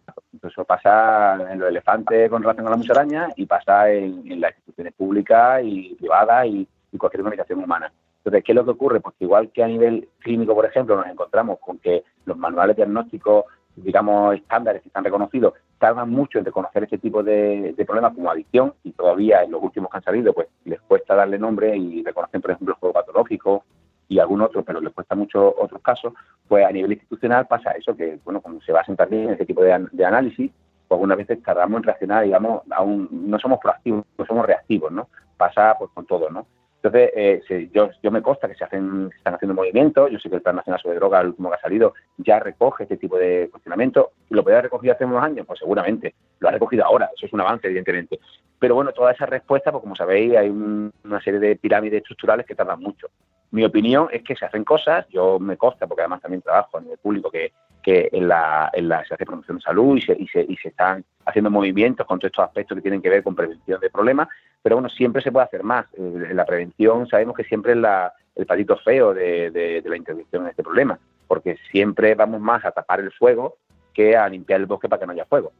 Eso pasa en los elefantes con relación a la musaraña y pasa en, las instituciones públicas y privadas y, y, cualquier organización humana. Entonces, ¿qué es lo que ocurre? Pues igual que a nivel clínico, por ejemplo, nos encontramos con que los manuales diagnósticos digamos, estándares que están reconocidos, tardan mucho en reconocer este tipo de, problemas como adicción y todavía en los últimos que han salido, pues les cuesta darle nombre y reconocen, por ejemplo, el juego patológico y algún otro, pero les cuesta mucho otros casos, pues a nivel institucional pasa eso, que, bueno, cuando se basan también en ese tipo de, análisis, pues algunas veces tardamos en reaccionar, digamos, aún no somos proactivos, no somos reactivos, ¿no? Pasa pues con todo, ¿no? Entonces, eh, yo, yo me consta que se hacen, están haciendo movimientos. Yo sé que el Plan Nacional sobre Drogas, el último que ha salido, ya recoge este tipo de cuestionamiento. ¿Lo podía haber recogido hace unos años? Pues seguramente. Lo ha recogido ahora. Eso es un avance, evidentemente. Pero bueno, toda esa respuesta, pues como sabéis, hay una serie de pirámides estructurales que tardan mucho. Mi opinión es que se hacen cosas. Yo me consta, porque además también trabajo a nivel público, que, que en, la, en la, se hace promoción de salud y se, y se, y se están haciendo movimientos con todos estos aspectos que tienen que ver con prevención de problemas pero bueno, siempre se puede hacer más. Eh, la prevención sabemos que siempre es la, el patito feo de, la intervención en este problema, porque siempre vamos más a tapar el fuego que a limpiar el bosque para que no haya fuego.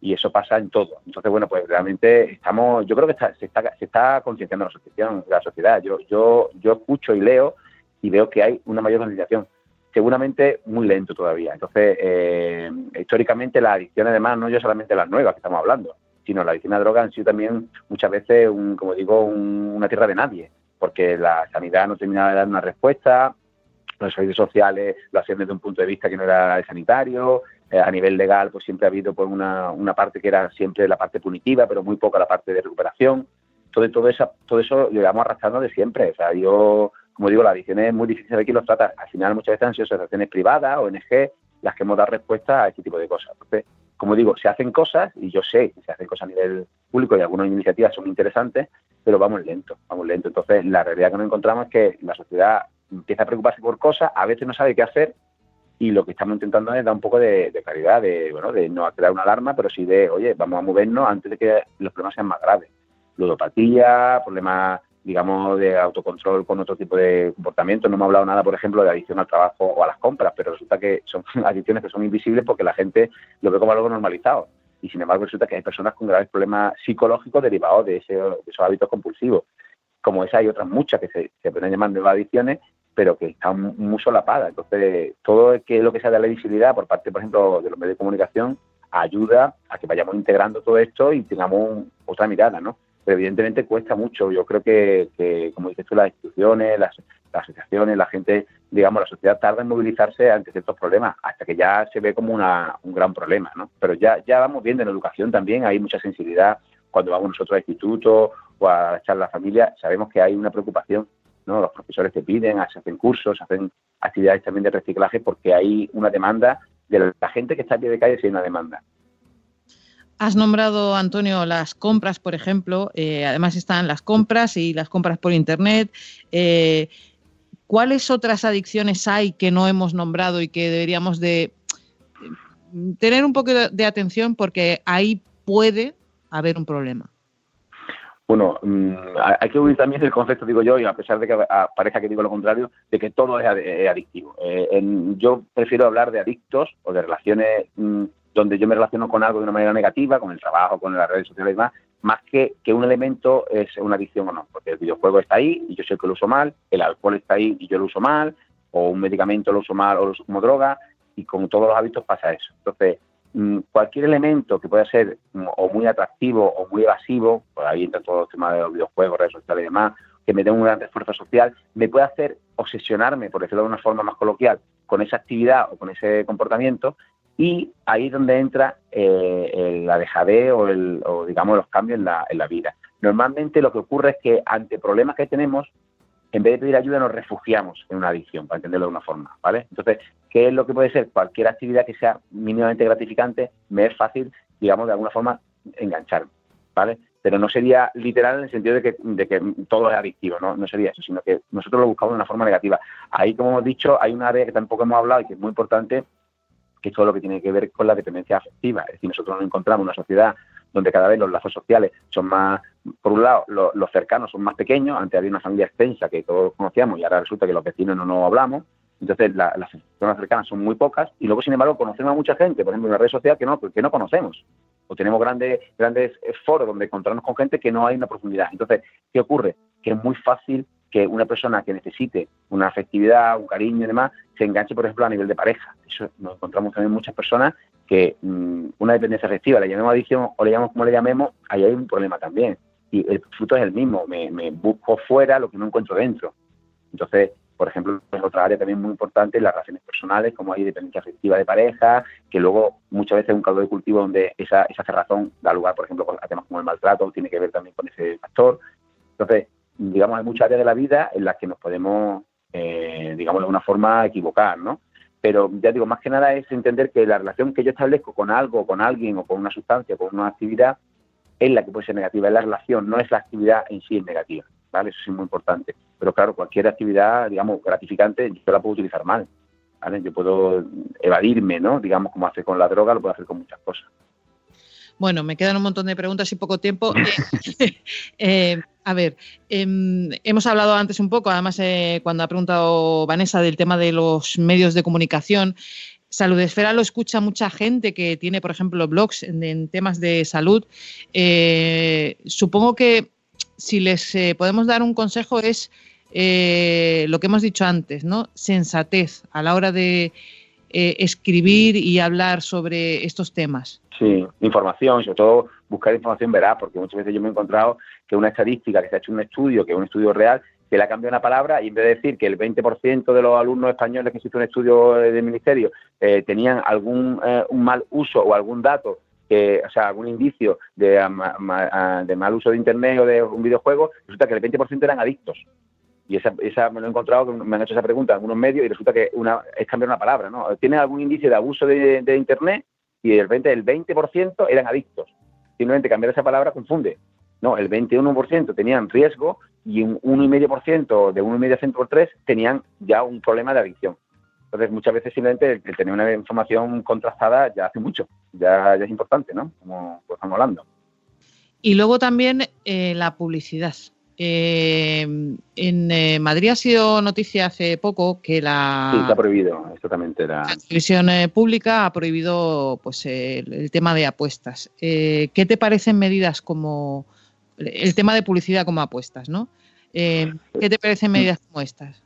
Y eso pasa en todo. Entonces, bueno, pues realmente estamos, yo creo que se, está, se está concienciando la sociedad, la sociedad. Yo, yo, yo escucho y leo y veo que hay una mayor concienciación. Seguramente muy lento todavía. Entonces, eh, históricamente las adicciones, además, no yo solamente las nuevas que estamos hablando, sino la adicción a droga han sido también muchas veces, un, como digo, una tierra de nadie, porque la sanidad no terminaba de dar una respuesta, los servicios sociales lo hacían desde un punto de vista que no era sanitario, eh, a nivel legal pues siempre ha habido pues una, una parte que era siempre la parte punitiva, pero muy poca la parte de recuperación. Todo, todo, eso, todo eso lo llevamos arrastrando de siempre. O sea, yo, como digo, la adicción es muy difícil de quién los trata. Al final muchas veces han sido asociaciones privadas, ONG, las que hemos dado respuesta a este tipo de cosas. Entonces, como digo, se hacen cosas y yo sé que se hacen cosas a nivel público y algunas iniciativas son interesantes, pero vamos lento, vamos lento. Entonces, la realidad que nos encontramos es que la sociedad empieza a preocuparse por cosas, a veces no sabe qué hacer y lo que estamos intentando es dar un poco de, claridad, de, bueno, de no crear una alarma, pero sí de, oye, vamos a movernos antes de que los problemas sean más graves. Ludopatía, problemas digamos, de autocontrol con otro tipo de comportamiento. No me ha hablado nada, por ejemplo, de adicción al trabajo o a las compras, pero resulta que son adicciones que son invisibles porque la gente lo ve como algo normalizado. Y sin embargo, resulta que hay personas con graves problemas psicológicos derivados de, esos hábitos compulsivos. Como esa, hay otras muchas que se, pueden llamar nuevas adicciones, pero que están muy solapadas. Entonces, todo lo que sea de la visibilidad por parte, por ejemplo, de los medios de comunicación ayuda a que vayamos integrando todo esto y tengamos otra mirada, ¿no? Evidentemente cuesta mucho. Yo creo que, como dices tú, las instituciones, las, asociaciones, la gente digamos, la sociedad tarda en movilizarse ante ciertos problemas, hasta que ya se ve como una, un gran problema, ¿no? Pero ya, ya vamos viendo en educación también, hay mucha sensibilidad. Cuando vamos nosotros al instituto o a echar la familia, sabemos que hay una preocupación, ¿no? Los profesores te piden, se hacen cursos, hacen actividades también de reciclaje porque hay una demanda de la gente que está a pie de calle, si hay una demanda. Has nombrado, Antonio, las compras, por ejemplo. Eh, además están las compras y las compras por Internet. Eh, ¿Cuáles otras adicciones hay que no hemos nombrado y que deberíamos de tener un poco de atención porque ahí puede haber un problema? Bueno, mm, hay que unir también el concepto, digo yo, y a pesar de que parezca que digo lo contrario, de que todo es adictivo. Eh, yo prefiero hablar de adictos o de relaciones mm, donde yo me relaciono con algo de una manera negativa, con el trabajo, con las redes sociales y demás, más que que un elemento es una adicción o no, porque el videojuego está ahí y yo sé que lo uso mal, el alcohol está ahí y yo lo uso mal, o un medicamento lo uso mal o lo uso como droga, y con todos los hábitos pasa eso. Entonces, mm, cualquier elemento que pueda ser mm, o muy atractivo o muy evasivo, por ahí entra todo el tema de los videojuegos, redes sociales y demás, que me dé un gran esfuerzo social, me puede hacer obsesionarme, por decirlo de una forma más coloquial, con esa actividad o con ese comportamiento y ahí es donde entra eh, la dejadez o, el, o, digamos, los cambios en la, en la vida. Normalmente lo que ocurre es que ante problemas que tenemos, en vez de pedir ayuda, nos refugiamos en una adicción, para entenderlo de una forma, ¿vale? Entonces, ¿qué es lo que puede ser? Cualquier actividad que sea mínimamente gratificante, me es fácil, digamos, de alguna forma engancharme, ¿vale? Pero no sería literal en el sentido de que, de que todo es adictivo, ¿no? no sería eso, sino que nosotros lo buscamos de una forma negativa. Ahí, como hemos dicho, hay una área que tampoco hemos hablado y que es muy importante, que es todo lo que tiene que ver con la dependencia afectiva. Es decir, nosotros nos encontramos en una sociedad donde cada vez los lazos sociales son más, por un lado, los, cercanos son más pequeños, antes había una familia extensa que todos conocíamos y ahora resulta que los vecinos no nos hablamos, entonces las personas cercanas son muy pocas y luego, sin embargo, conocemos a mucha gente, por ejemplo, en la red social que no, que no conocemos o tenemos grandes, grandes foros donde encontrarnos con gente que no hay una profundidad. Entonces, ¿qué ocurre? Que es muy fácil que una persona que necesite una afectividad, un cariño y demás, se enganche, por ejemplo, a nivel de pareja. Eso nos encontramos también muchas personas que mm, una dependencia afectiva, le llamemos adicción o le llamamos como le llamemos, ahí hay un problema también. Y el fruto es el mismo, me, busco fuera lo que no encuentro dentro. Entonces, por ejemplo, es otra área también muy importante, las relaciones personales, como hay dependencia afectiva de pareja, que luego muchas veces es un caldo de cultivo donde esa, esa cerrazón da lugar, por ejemplo, a temas como el maltrato, tiene que ver también con ese factor. Entonces, digamos, hay muchas áreas de la vida en las que nos podemos, eh, digamos, de alguna forma equivocar, ¿no? Pero ya digo, más que nada es entender que la relación que yo establezco con algo, con alguien o con una sustancia, con una actividad, es la que puede ser negativa, es la relación, no es la actividad en sí es negativa, ¿vale? Eso es muy importante. Pero claro, cualquier actividad, digamos, gratificante, yo la puedo utilizar mal, ¿vale? Yo puedo evadirme, ¿no? Digamos, como hace con la droga, lo puedo hacer con muchas cosas. Bueno, me quedan un montón de preguntas y poco tiempo. eh, a ver, em, hemos hablado antes un poco, además eh, cuando ha preguntado Vanessa del tema de los medios de comunicación. Salud Esfera lo escucha mucha gente que tiene, por ejemplo, blogs en, temas de salud. Eh, supongo que si les eh, podemos dar un consejo es lo que hemos dicho antes, ¿no? Sensatez a la hora de escribir y hablar sobre estos temas. Sí, información, sobre todo buscar información veraz, porque muchas veces yo me he encontrado que una estadística, que se ha hecho un estudio, que es un estudio real, que le ha cambiado una palabra y en vez de decir que el 20% de los alumnos españoles que hicieron un estudio eh, del ministerio eh, tenían algún eh, mal uso o algún dato, que, o sea, algún indicio de, de mal uso de Internet o de un videojuego, resulta que el 20% eran adictos. Y esa, esa me lo he encontrado, me han hecho esa pregunta en algunos medios y resulta que una, es cambiar una palabra, ¿no? ¿Tiene algún indicio de abuso de, Internet? y el 20% eran adictos. Simplemente cambiar esa palabra confunde. No, el 21% tenían riesgo y un 1,5% de 1,5 por 3 tenían ya un problema de adicción. Entonces, muchas veces simplemente el tener una información contrastada ya hace mucho, ya, es importante, ¿no? Como estamos hablando. Y luego también eh, la publicidad. Eh, en eh, Madrid ha sido noticia hace poco que la. Sí, está prohibido, exactamente. La, televisión eh, pública ha prohibido pues el, tema de apuestas. ¿Qué te parecen medidas como el tema de publicidad como apuestas, no? ¿Qué te parecen medidas como estas?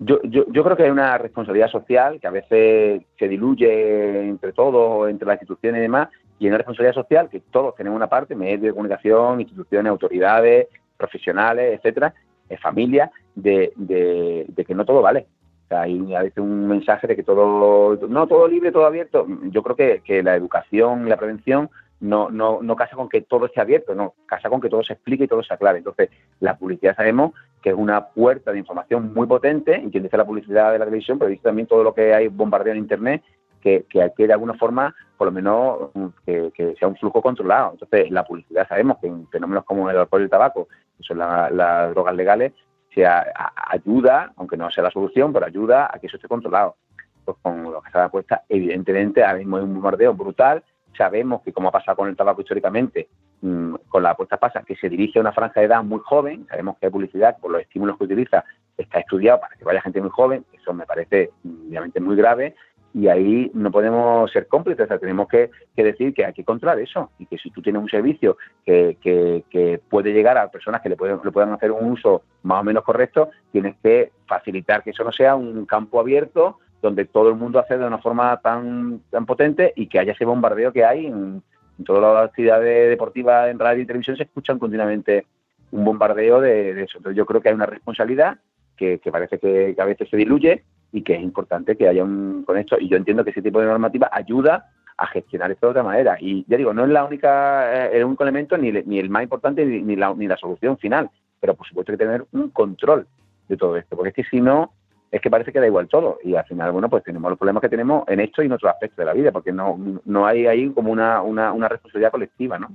Yo, yo, yo, creo que hay una responsabilidad social que a veces se diluye entre todos, entre las instituciones y demás, y hay una responsabilidad social que todos tenemos una parte, medios de comunicación, instituciones, autoridades, profesionales, etcétera, familia, de, de, que no todo vale. O sea, hay a veces un mensaje de que todo, no todo libre, todo abierto. Yo creo que, que la educación y la prevención no, no, no casa con que todo esté abierto, no, casa con que todo se explique y todo se aclare. Entonces, la publicidad sabemos que es una puerta de información muy potente, y quien dice la publicidad de la televisión, pero dice también todo lo que hay bombardeo en Internet, que, que, que de alguna forma, por lo menos, que, que, sea un flujo controlado. Entonces, la publicidad sabemos que en fenómenos como el alcohol y el tabaco, que las drogas legales, se a, ayuda, aunque no sea la solución, pero ayuda a que eso esté controlado. Pues con lo que se da apuesta, evidentemente, ahora mismo hay un bombardeo brutal, sabemos que como ha pasado con el tabaco históricamente, mmm, con la apuesta pasa que se dirige a una franja de edad muy joven, sabemos que hay publicidad por los estímulos que utiliza, está estudiado para que vaya gente muy joven, eso me parece obviamente muy grave y ahí no podemos ser cómplices, tenemos que, que, decir que hay que controlar eso y que si tú tienes un servicio que, que, que puede llegar a personas que le pueden, le puedan hacer un uso más o menos correcto, tienes que facilitar que eso no sea un campo abierto donde todo el mundo hace de una forma tan, tan potente y que haya ese bombardeo que hay en, todas las actividades deportivas en radio y televisión se escuchan continuamente un bombardeo de, eso. Entonces yo creo que hay una responsabilidad que, que parece que, a veces se diluye y que es importante que haya un con esto y yo entiendo que ese tipo de normativa ayuda a gestionar esto de otra manera. Y ya digo no es la única eh, el único elemento ni, ni el más importante ni, ni, la, ni la solución final pero por supuesto hay que tener un control de todo esto porque es que si no es que parece que da igual todo y al final bueno pues tenemos los problemas que tenemos en esto y en otros aspectos de la vida porque no no hay ahí como una, una, una responsabilidad colectiva no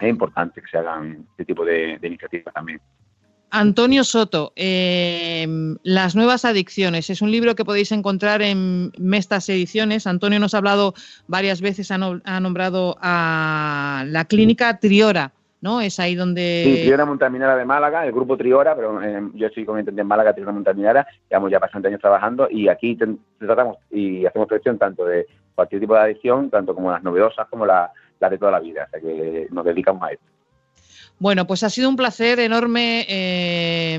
es importante que se hagan este tipo de iniciativas también Antonio Soto, eh, Las nuevas adicciones. Es un libro que podéis encontrar en Mestas Ediciones. Antonio nos ha hablado varias veces, ha, no, ha nombrado a la clínica Triora. ¿no? Es ahí donde... Sí, Triora Montaminara de Málaga, el grupo Triora, pero eh, yo estoy con en Málaga, Triora Montaminara, llevamos ya bastante años trabajando y aquí tratamos y hacemos prevención tanto de cualquier tipo de adicción, tanto como las novedosas como las la de toda la vida, o sea que nos dedicamos a esto. Bueno, pues ha sido un placer enorme. Eh,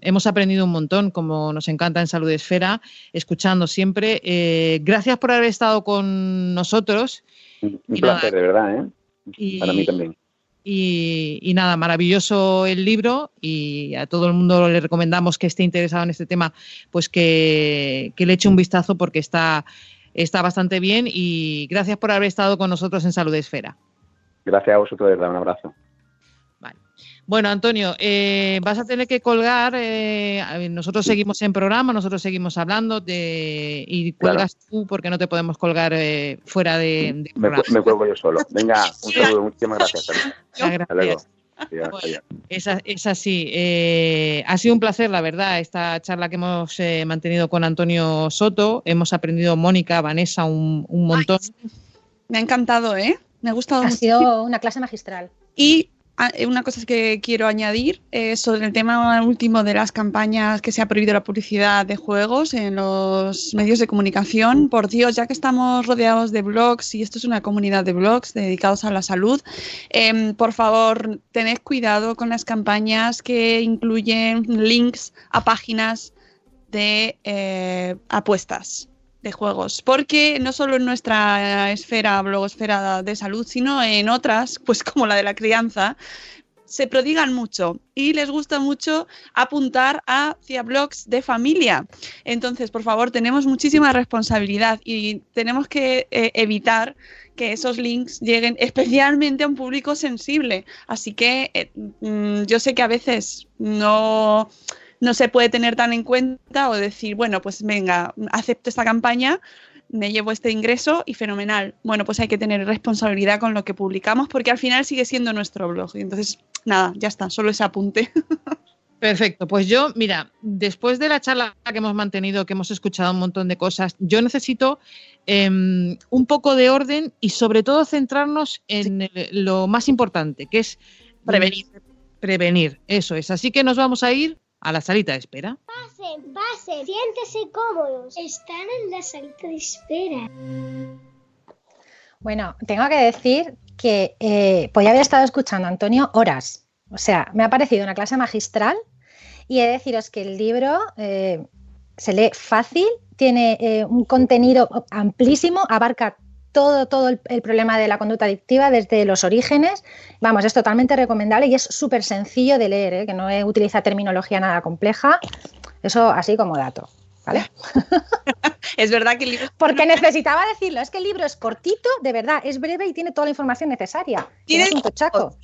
hemos aprendido un montón, como nos encanta en Salud Esfera, escuchando siempre. Eh, gracias por haber estado con nosotros. Un, un placer, nada, de verdad, ¿eh? Y, Para mí también. Y, y, nada, maravilloso el libro y a todo el mundo le recomendamos que esté interesado en este tema, pues que, que le eche un vistazo porque está, está bastante bien y gracias por haber estado con nosotros en Salud Esfera. Gracias a vosotros, de verdad, un abrazo. Bueno, Antonio, eh, vas a tener que colgar. Eh, nosotros seguimos en programa, nosotros seguimos hablando de, y cuelgas claro. tú porque no te podemos colgar eh, fuera de, de me, me, cuelgo yo solo. Venga, un saludo, muchísimas gracias. Hasta luego. Bueno, es, es, así. Eh, ha sido un placer, la verdad, esta charla que hemos eh, mantenido con Antonio Soto. Hemos aprendido, Mónica, Vanessa, un, un montón. Ay, me ha encantado, ¿eh? Me ha gustado Ha mucho. sido una clase magistral. Y una cosa que quiero añadir es sobre el tema último de las campañas que se ha prohibido la publicidad de juegos en los medios de comunicación. Por Dios, ya que estamos rodeados de blogs y esto es una comunidad de blogs dedicados a la salud, eh, por favor, tened cuidado con las campañas que incluyen links a páginas de eh, apuestas de juegos, porque no solo en nuestra esfera, blogosfera de salud, sino en otras, pues como la de la crianza, se prodigan mucho y les gusta mucho apuntar hacia blogs de familia. Entonces, por favor, tenemos muchísima responsabilidad y tenemos que eh, evitar que esos links lleguen especialmente a un público sensible. Así que eh, mm, yo sé que a veces no no se puede tener tan en cuenta o decir, bueno, pues venga, acepto esta campaña, me llevo este ingreso y fenomenal. Bueno, pues hay que tener responsabilidad con lo que publicamos porque al final sigue siendo nuestro blog. Y entonces, nada, ya está, solo ese apunte. Perfecto, pues yo, mira, después de la charla que hemos mantenido, que hemos escuchado un montón de cosas, yo necesito eh, un poco de orden y sobre todo centrarnos en sí. el, lo más importante, que es prevenir. Prevenir, eso es. Así que nos vamos a ir a la salita de espera. Pasen, pasen, siéntese cómodos. Están en la salita de espera. Bueno, tengo que decir que eh, podía haber estado escuchando a Antonio horas. O sea, me ha parecido una clase magistral y he de deciros que el libro eh, se lee fácil, tiene eh, un contenido amplísimo, abarca todo, todo el, el, problema de la conducta adictiva desde los orígenes. Vamos, es totalmente recomendable y es súper sencillo de leer, ¿eh? que no utiliza terminología nada compleja. Eso así como dato. ¿Vale? es verdad que el libro... Porque necesitaba decirlo, es que el libro es cortito, de verdad, es breve y tiene toda la información necesaria. Tiene un tochaco.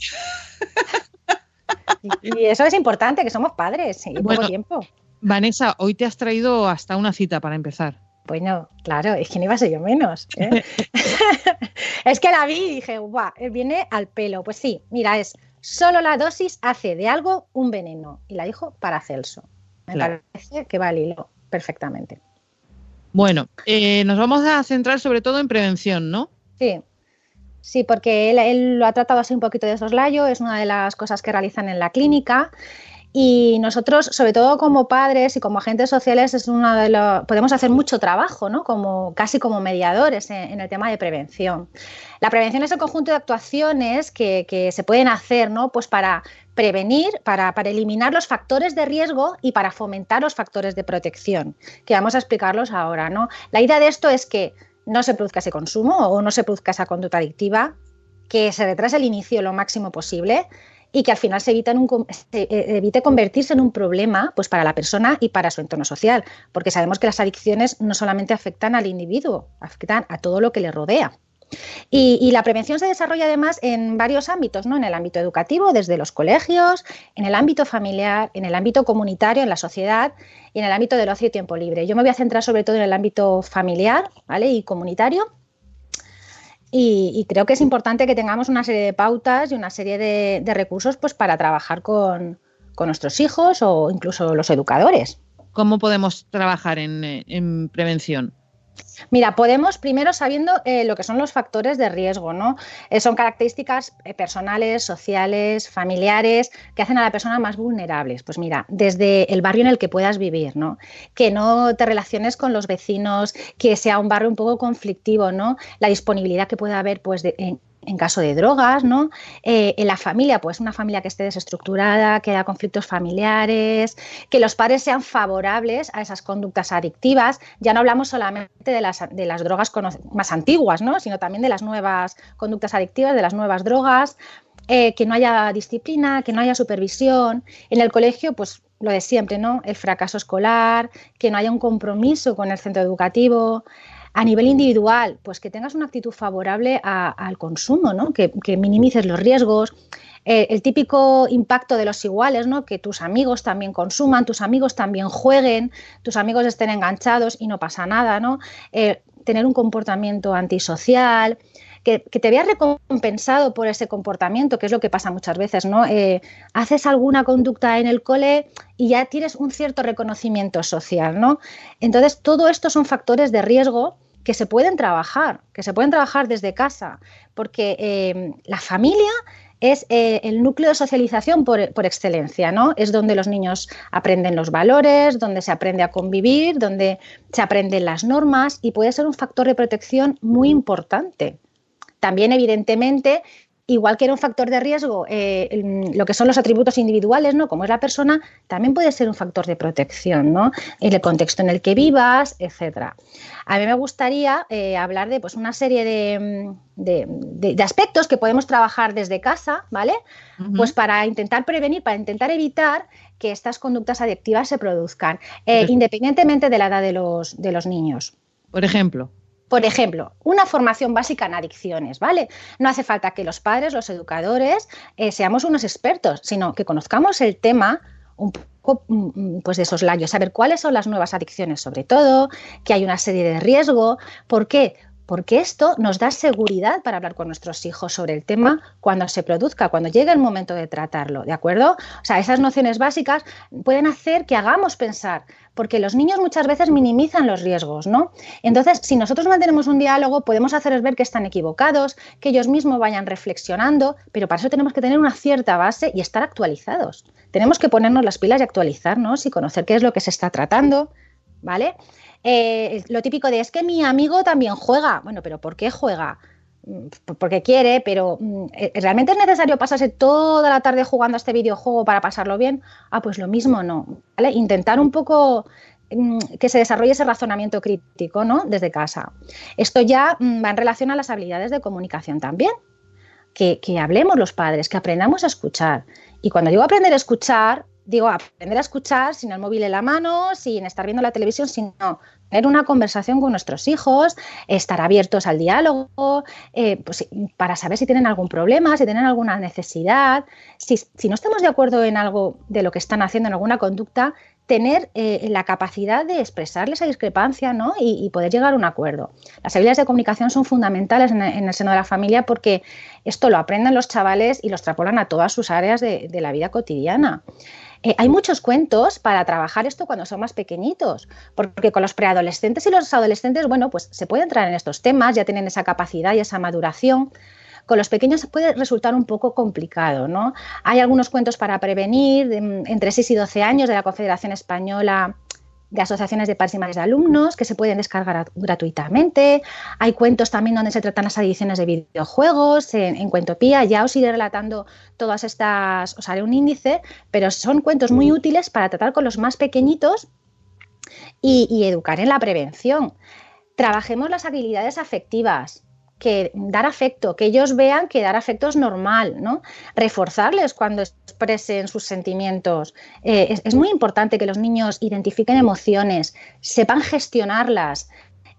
y, eso es importante, que somos padres y bueno, poco tiempo. Vanessa, hoy te has traído hasta una cita para empezar. Bueno, claro, es que no iba a ser yo menos. ¿eh? es que la vi y dije, guau, viene al pelo. Pues sí, mira, es solo la dosis hace de algo un veneno. Y la dijo Paracelso. Me parece que va al hilo perfectamente. Bueno, eh, nos vamos a centrar sobre todo en prevención, ¿no? Sí. Sí, porque él, él, lo ha tratado así un poquito de soslayo, es una de las cosas que realizan en la clínica y nosotros, sobre todo como padres y como agentes sociales, es uno de los, podemos hacer mucho trabajo, ¿no? Como, casi como mediadores en, el tema de prevención. La prevención es el conjunto de actuaciones que, se pueden hacer, ¿no? Pues para prevenir, para, para, eliminar los factores de riesgo y para fomentar los factores de protección, que vamos a explicarlos ahora, ¿no? La idea de esto es que no se produzca ese consumo o no se produzca esa conducta adictiva, que se retrase el inicio lo máximo posible y que al final se, un, eh, evite convertirse en un problema pues, para la persona y para su entorno social, porque sabemos que las adicciones no solamente afectan al individuo, afectan a todo lo que le rodea. Y, la prevención se desarrolla además en varios ámbitos, ¿no? En el ámbito educativo, desde los colegios, en el ámbito familiar, en el ámbito comunitario, en la sociedad y en el ámbito del ocio y tiempo libre. Yo me voy a centrar sobre todo en el ámbito familiar ¿vale? y comunitario y, creo que es importante que tengamos una serie de pautas y una serie de, recursos pues, para trabajar con, nuestros hijos o incluso los educadores. ¿Cómo podemos trabajar en prevención? Mira, podemos primero sabiendo eh, lo que son los factores de riesgo, ¿no? Eh, son características eh, personales, sociales, familiares, que hacen a la persona más vulnerables. Pues mira, desde el barrio en el que puedas vivir, ¿no? Que no te relaciones con los vecinos, que sea un barrio un poco conflictivo, ¿no? La disponibilidad que pueda haber, pues, de, en, en caso de drogas, ¿no? Eh, en la familia, pues una familia que esté desestructurada, que haya conflictos familiares, que los padres sean favorables a esas conductas adictivas. Ya no hablamos solamente de las, de las drogas más antiguas, ¿no? Sino también de las nuevas conductas adictivas, de las nuevas drogas. Eh, que no haya disciplina, que no haya supervisión. En el colegio, pues lo de siempre, ¿no? El fracaso escolar, que no haya un compromiso con el centro educativo. A nivel individual, pues que tengas una actitud favorable al consumo, ¿no? que, minimices los riesgos, eh, el típico impacto de los iguales, ¿no? que tus amigos también consuman, tus amigos también jueguen, tus amigos estén enganchados y no pasa nada, ¿no? Eh, tener un comportamiento antisocial, que, te veas recompensado por ese comportamiento, que es lo que pasa muchas veces, ¿no? Eh, haces alguna conducta en el cole y ya tienes un cierto reconocimiento social, ¿no? Entonces, todo esto son factores de riesgo que se pueden trabajar, que se pueden trabajar desde casa, porque eh, la familia es eh, el núcleo de socialización por, por, excelencia, ¿no? Es donde los niños aprenden los valores, donde se aprende a convivir, donde se aprenden las normas y puede ser un factor de protección muy importante. También, evidentemente, igual que era un factor de riesgo, eh, lo que son los atributos individuales, ¿no? Como es la persona, también puede ser un factor de protección, ¿no? En el contexto en el que vivas, etcétera. A mí me gustaría eh, hablar de pues, una serie de, aspectos que podemos trabajar desde casa, ¿vale? Pues para intentar prevenir, para intentar evitar que estas conductas adictivas se produzcan, eh, independientemente de la edad de los, de los niños. Por ejemplo. Por ejemplo, una formación básica en adicciones, ¿vale? No hace falta que los padres, los educadores, eh, seamos unos expertos, sino que conozcamos el tema un poco mm, mm, pues de esos labios, saber cuáles son las nuevas adicciones sobre todo, que hay una serie de riesgo. ¿Por qué? Porque esto nos da seguridad para hablar con nuestros hijos sobre el tema cuando se produzca, cuando llegue el momento de tratarlo, ¿de acuerdo? O sea, esas nociones básicas pueden hacer que hagamos pensar, porque los niños muchas veces minimizan los riesgos, ¿no? Entonces, si nosotros mantenemos un diálogo, podemos hacerles ver que están equivocados, que ellos mismos vayan reflexionando, pero para eso tenemos que tener una cierta base y estar actualizados. Tenemos que ponernos las pilas y actualizarnos y conocer qué es lo que se está tratando, ¿vale? Eh, lo típico de es que mi amigo también juega. Bueno, pero ¿por qué juega? Mm, porque quiere, pero mm, eh, ¿realmente es necesario pasarse toda la tarde jugando a este videojuego para pasarlo bien? Ah, pues lo mismo no. Intentar un poco mm, que se desarrolle ese razonamiento crítico, ¿no? Desde casa. Esto ya va en relación a las habilidades de comunicación también. Que, que hablemos los padres, que aprendamos a escuchar. Y cuando digo aprender a escuchar, digo, aprender a escuchar sin el móvil en la mano, sin estar viendo la televisión, sino tener una conversación con nuestros hijos, estar abiertos al diálogo, eh, pues, para saber si tienen algún problema, si tienen alguna necesidad. Si, no estamos de acuerdo en algo de lo que están haciendo, en alguna conducta, tener eh, la capacidad de expresarles esa discrepancia ¿no? y, poder llegar a un acuerdo. Las habilidades de comunicación son fundamentales en, el seno de la familia porque esto lo aprenden los chavales y lo extrapolan a todas sus áreas de la vida cotidiana. Eh, hay muchos cuentos para trabajar esto cuando son más pequeñitos, porque con los preadolescentes y los adolescentes, bueno, pues se puede entrar en estos temas, ya tienen esa capacidad y esa maduración. Con los pequeños puede resultar un poco complicado, ¿no? Hay algunos cuentos para prevenir, entre 6 y 12 años, de la Confederación Española de asociaciones de padres y madres de alumnos que se pueden descargar gratuitamente. Hay cuentos también donde se tratan las adicciones de videojuegos. En, Cuentopía ya os iré relatando todas estas, os haré un índice, pero son cuentos muy útiles para tratar con los más pequeñitos y, y educar en la prevención. Trabajemos las habilidades afectivas, que dar afecto, que ellos vean que dar afecto es normal, ¿no? Reforzarles cuando expresen sus sentimientos. Eh, es, muy importante que los niños identifiquen emociones, sepan gestionarlas,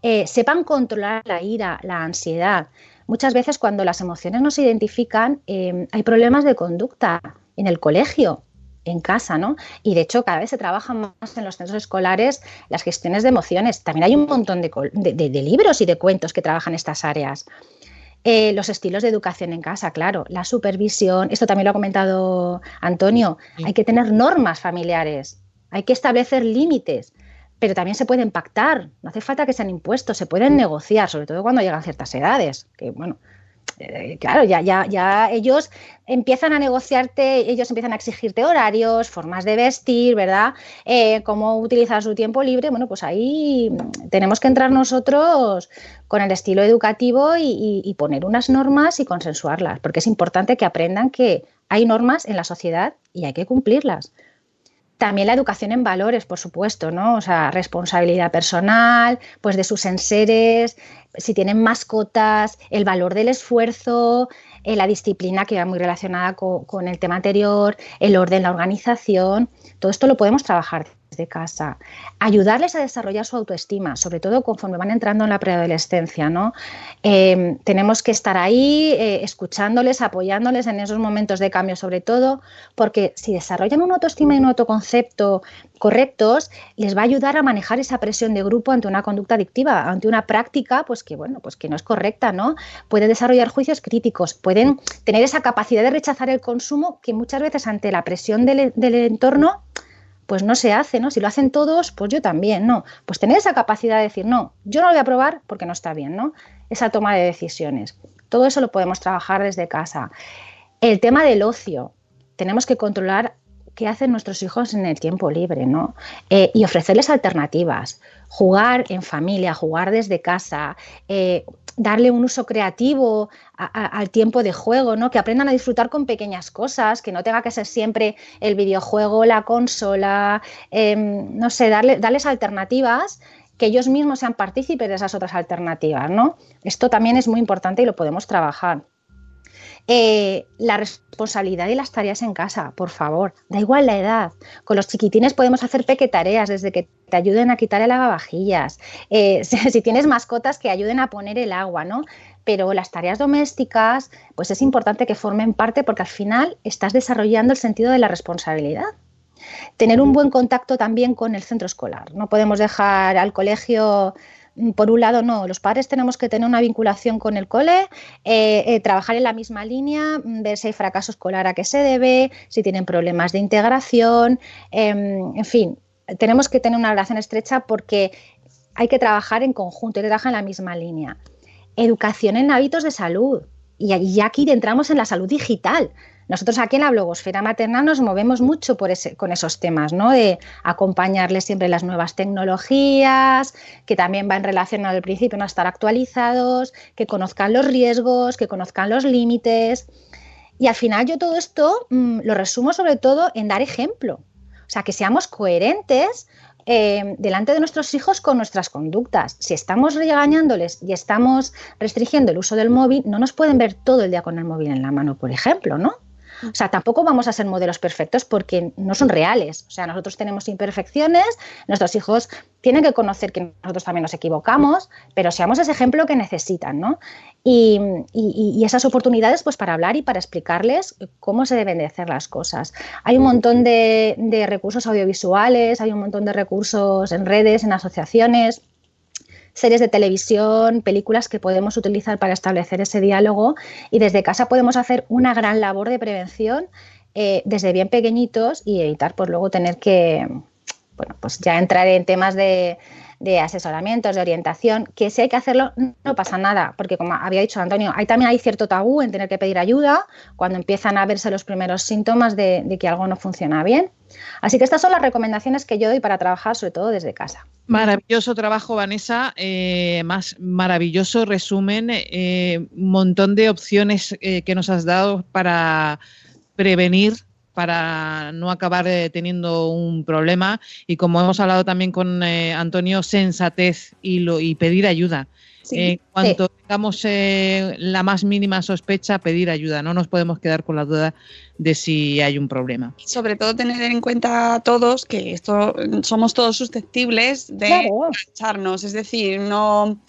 eh, sepan controlar la ira, la ansiedad. Muchas veces cuando las emociones no se identifican eh, hay problemas de conducta en el colegio en casa, ¿no? Y de hecho cada vez se trabaja más en los centros escolares las gestiones de emociones. También hay un montón de, libros y de cuentos que trabajan estas áreas. Eh, los estilos de educación en casa, claro, la supervisión, esto también lo ha comentado Antonio, hay que tener normas familiares, hay que establecer límites, pero también se pueden pactar, no hace falta que sean impuestos, se pueden negociar, sobre todo cuando llegan ciertas edades, que bueno, claro, ya, ya, ya ellos empiezan a negociarte, ellos empiezan a exigirte horarios, formas de vestir, ¿verdad? Eh, cómo utilizar su tiempo libre. Bueno, pues ahí tenemos que entrar nosotros con el estilo educativo y poner unas normas y consensuarlas, porque es importante que aprendan que hay normas en la sociedad y hay que cumplirlas. También la educación en valores, por supuesto, ¿no? O sea, responsabilidad personal, pues de sus enseres, si tienen mascotas, el valor del esfuerzo, eh, la disciplina que va muy relacionada con, el tema anterior, el orden, la organización, todo esto lo podemos trabajar de casa, ayudarles a desarrollar su autoestima, sobre todo conforme van entrando en la preadolescencia, ¿no? Eh, tenemos que estar ahí eh, escuchándoles, apoyándoles en esos momentos de cambio, sobre todo, porque si desarrollan una autoestima y un autoconcepto correctos, les va a ayudar a manejar esa presión de grupo ante una conducta adictiva, ante una práctica, pues que bueno, pues que no es correcta, ¿no? Pueden desarrollar juicios críticos, pueden tener esa capacidad de rechazar el consumo que muchas veces ante la presión del, del entorno pues no se hace, ¿no? Si lo hacen todos, pues yo también, ¿no? Pues tener esa capacidad de decir, no, yo no lo voy a probar porque no está bien, ¿no? Esa toma de decisiones. Todo eso lo podemos trabajar desde casa. El tema del ocio. Tenemos que controlar qué hacen nuestros hijos en el tiempo libre, ¿no? Eh, y ofrecerles alternativas. Jugar en familia, jugar desde casa, eh, darle un uso creativo al tiempo de juego, ¿no? Que aprendan a disfrutar con pequeñas cosas, que no tenga que ser siempre el videojuego, la consola, em, no sé, darle, darles alternativas que ellos mismos sean partícipes de esas otras alternativas, ¿no? Esto también es muy importante y lo podemos trabajar. Eh, la responsabilidad y las tareas en casa, por favor, da igual la edad. Con los chiquitines podemos hacer peque tareas desde que te ayuden a quitar el lavavajillas, eh, si, tienes mascotas que ayuden a poner el agua, ¿no? Pero las tareas domésticas, pues es importante que formen parte porque al final estás desarrollando el sentido de la responsabilidad. Tener un buen contacto también con el centro escolar. No podemos dejar al colegio por un lado, no, los padres tenemos que tener una vinculación con el cole, eh, eh, trabajar en la misma línea, mm, ver si hay fracaso escolar a qué se debe, si tienen problemas de integración, em, en fin, tenemos que tener una relación estrecha porque hay que trabajar en conjunto, hay que trabajar en la misma línea. Educación en hábitos de salud. Y aquí entramos en la salud digital. Nosotros aquí en la blogosfera materna nos movemos mucho con esos temas, ¿no? De acompañarles siempre las nuevas tecnologías, que también va en relación al principio, no estar actualizados, que conozcan los riesgos, que conozcan los límites. Y al final yo todo esto mm, lo resumo sobre todo en dar ejemplo. O sea, que seamos coherentes eh, delante de nuestros hijos con nuestras conductas. Si estamos regañándoles y estamos restringiendo el uso del móvil, no nos pueden ver todo el día con el móvil en la mano, por ejemplo, ¿no? O sea, tampoco vamos a ser modelos perfectos porque no son reales. O sea, nosotros tenemos imperfecciones, nuestros hijos tienen que conocer que nosotros también nos equivocamos, pero seamos ese ejemplo que necesitan, ¿no? Y, esas oportunidades, pues para hablar y para explicarles cómo se deben de hacer las cosas. Hay un montón de recursos audiovisuales, hay un montón de recursos en redes, en asociaciones series de televisión, películas que podemos utilizar para establecer ese diálogo y desde casa podemos hacer una gran labor de prevención eh, desde bien pequeñitos y evitar pues luego tener que, bueno, pues ya entrar en temas de, de asesoramientos, de orientación, que si hay que hacerlo no pasa nada, porque como había dicho Antonio, hay, también hay cierto tabú en tener que pedir ayuda cuando empiezan a verse los primeros síntomas de, que algo no funciona bien. Así que estas son las recomendaciones que yo doy para trabajar, sobre todo desde casa. Maravilloso trabajo, Vanessa. Eh, más maravilloso resumen, eh, un montón de opciones eh, que nos has dado para prevenir para no acabar eh, teniendo un problema y como hemos hablado también con eh, Antonio, sensatez y, lo, y pedir ayuda. en cuanto tengamos eh, la más mínima sospecha, pedir ayuda. No nos podemos quedar con la duda de si hay un problema. Sobre todo tener en cuenta todos que esto somos todos susceptibles de claro. es decir, no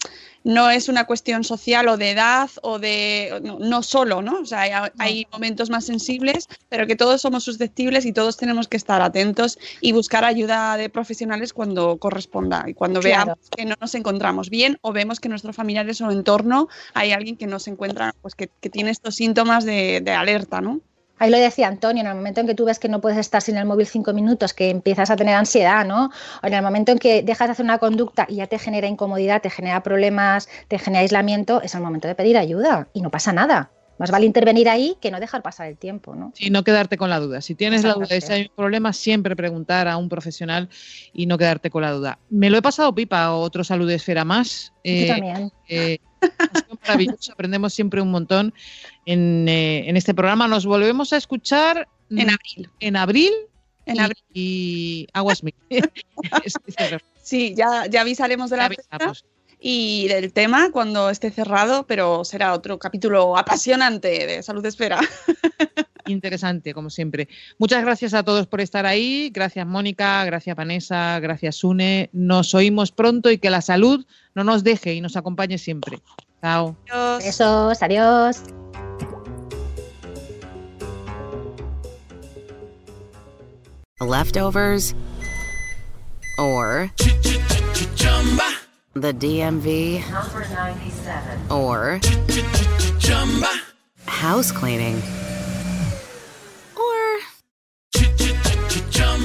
no es una cuestión social o de edad o de, no, solo, ¿no? O sea, hay, momentos más sensibles, pero que todos somos susceptibles y todos tenemos que estar atentos y buscar ayuda de profesionales cuando corresponda y cuando veamos que no nos encontramos bien o vemos que nuestros familiares o entorno hay alguien que no se encuentra, pues que, tiene estos síntomas de, de alerta, ¿no? Ahí lo decía Antonio, en el momento en que tú ves que no puedes estar sin el móvil cinco minutos, que empiezas a tener ansiedad, ¿no? O en el momento en que dejas de hacer una conducta y ya te genera incomodidad, te genera problemas, te genera aislamiento, es el momento de pedir ayuda y no pasa nada. Más vale intervenir ahí que no dejar pasar el tiempo, ¿no? Sí, no quedarte con la duda. Si tienes la duda de si hay un problema, siempre preguntar a un profesional y no quedarte con la duda. Me lo he pasado pipa a otro Salud Esfera más. Yo eh, también. Eh, maravilloso, aprendemos siempre un montón en, eh, en, este programa. Nos volvemos a escuchar en abril. En abril. En y, abril. Y aguas sí, ya, ya avisaremos de la fecha y del tema cuando esté cerrado, pero será otro capítulo apasionante de Salud Espera. Interesante, como siempre. Muchas gracias a todos por estar ahí. Gracias, Mónica. Gracias, Vanessa. Gracias, Sune. Nos oímos pronto y que la salud no nos deje y nos acompañe siempre. Chao. Adiós. Besos. Adiós. Leftovers or the DMV number 97 or house cleaning.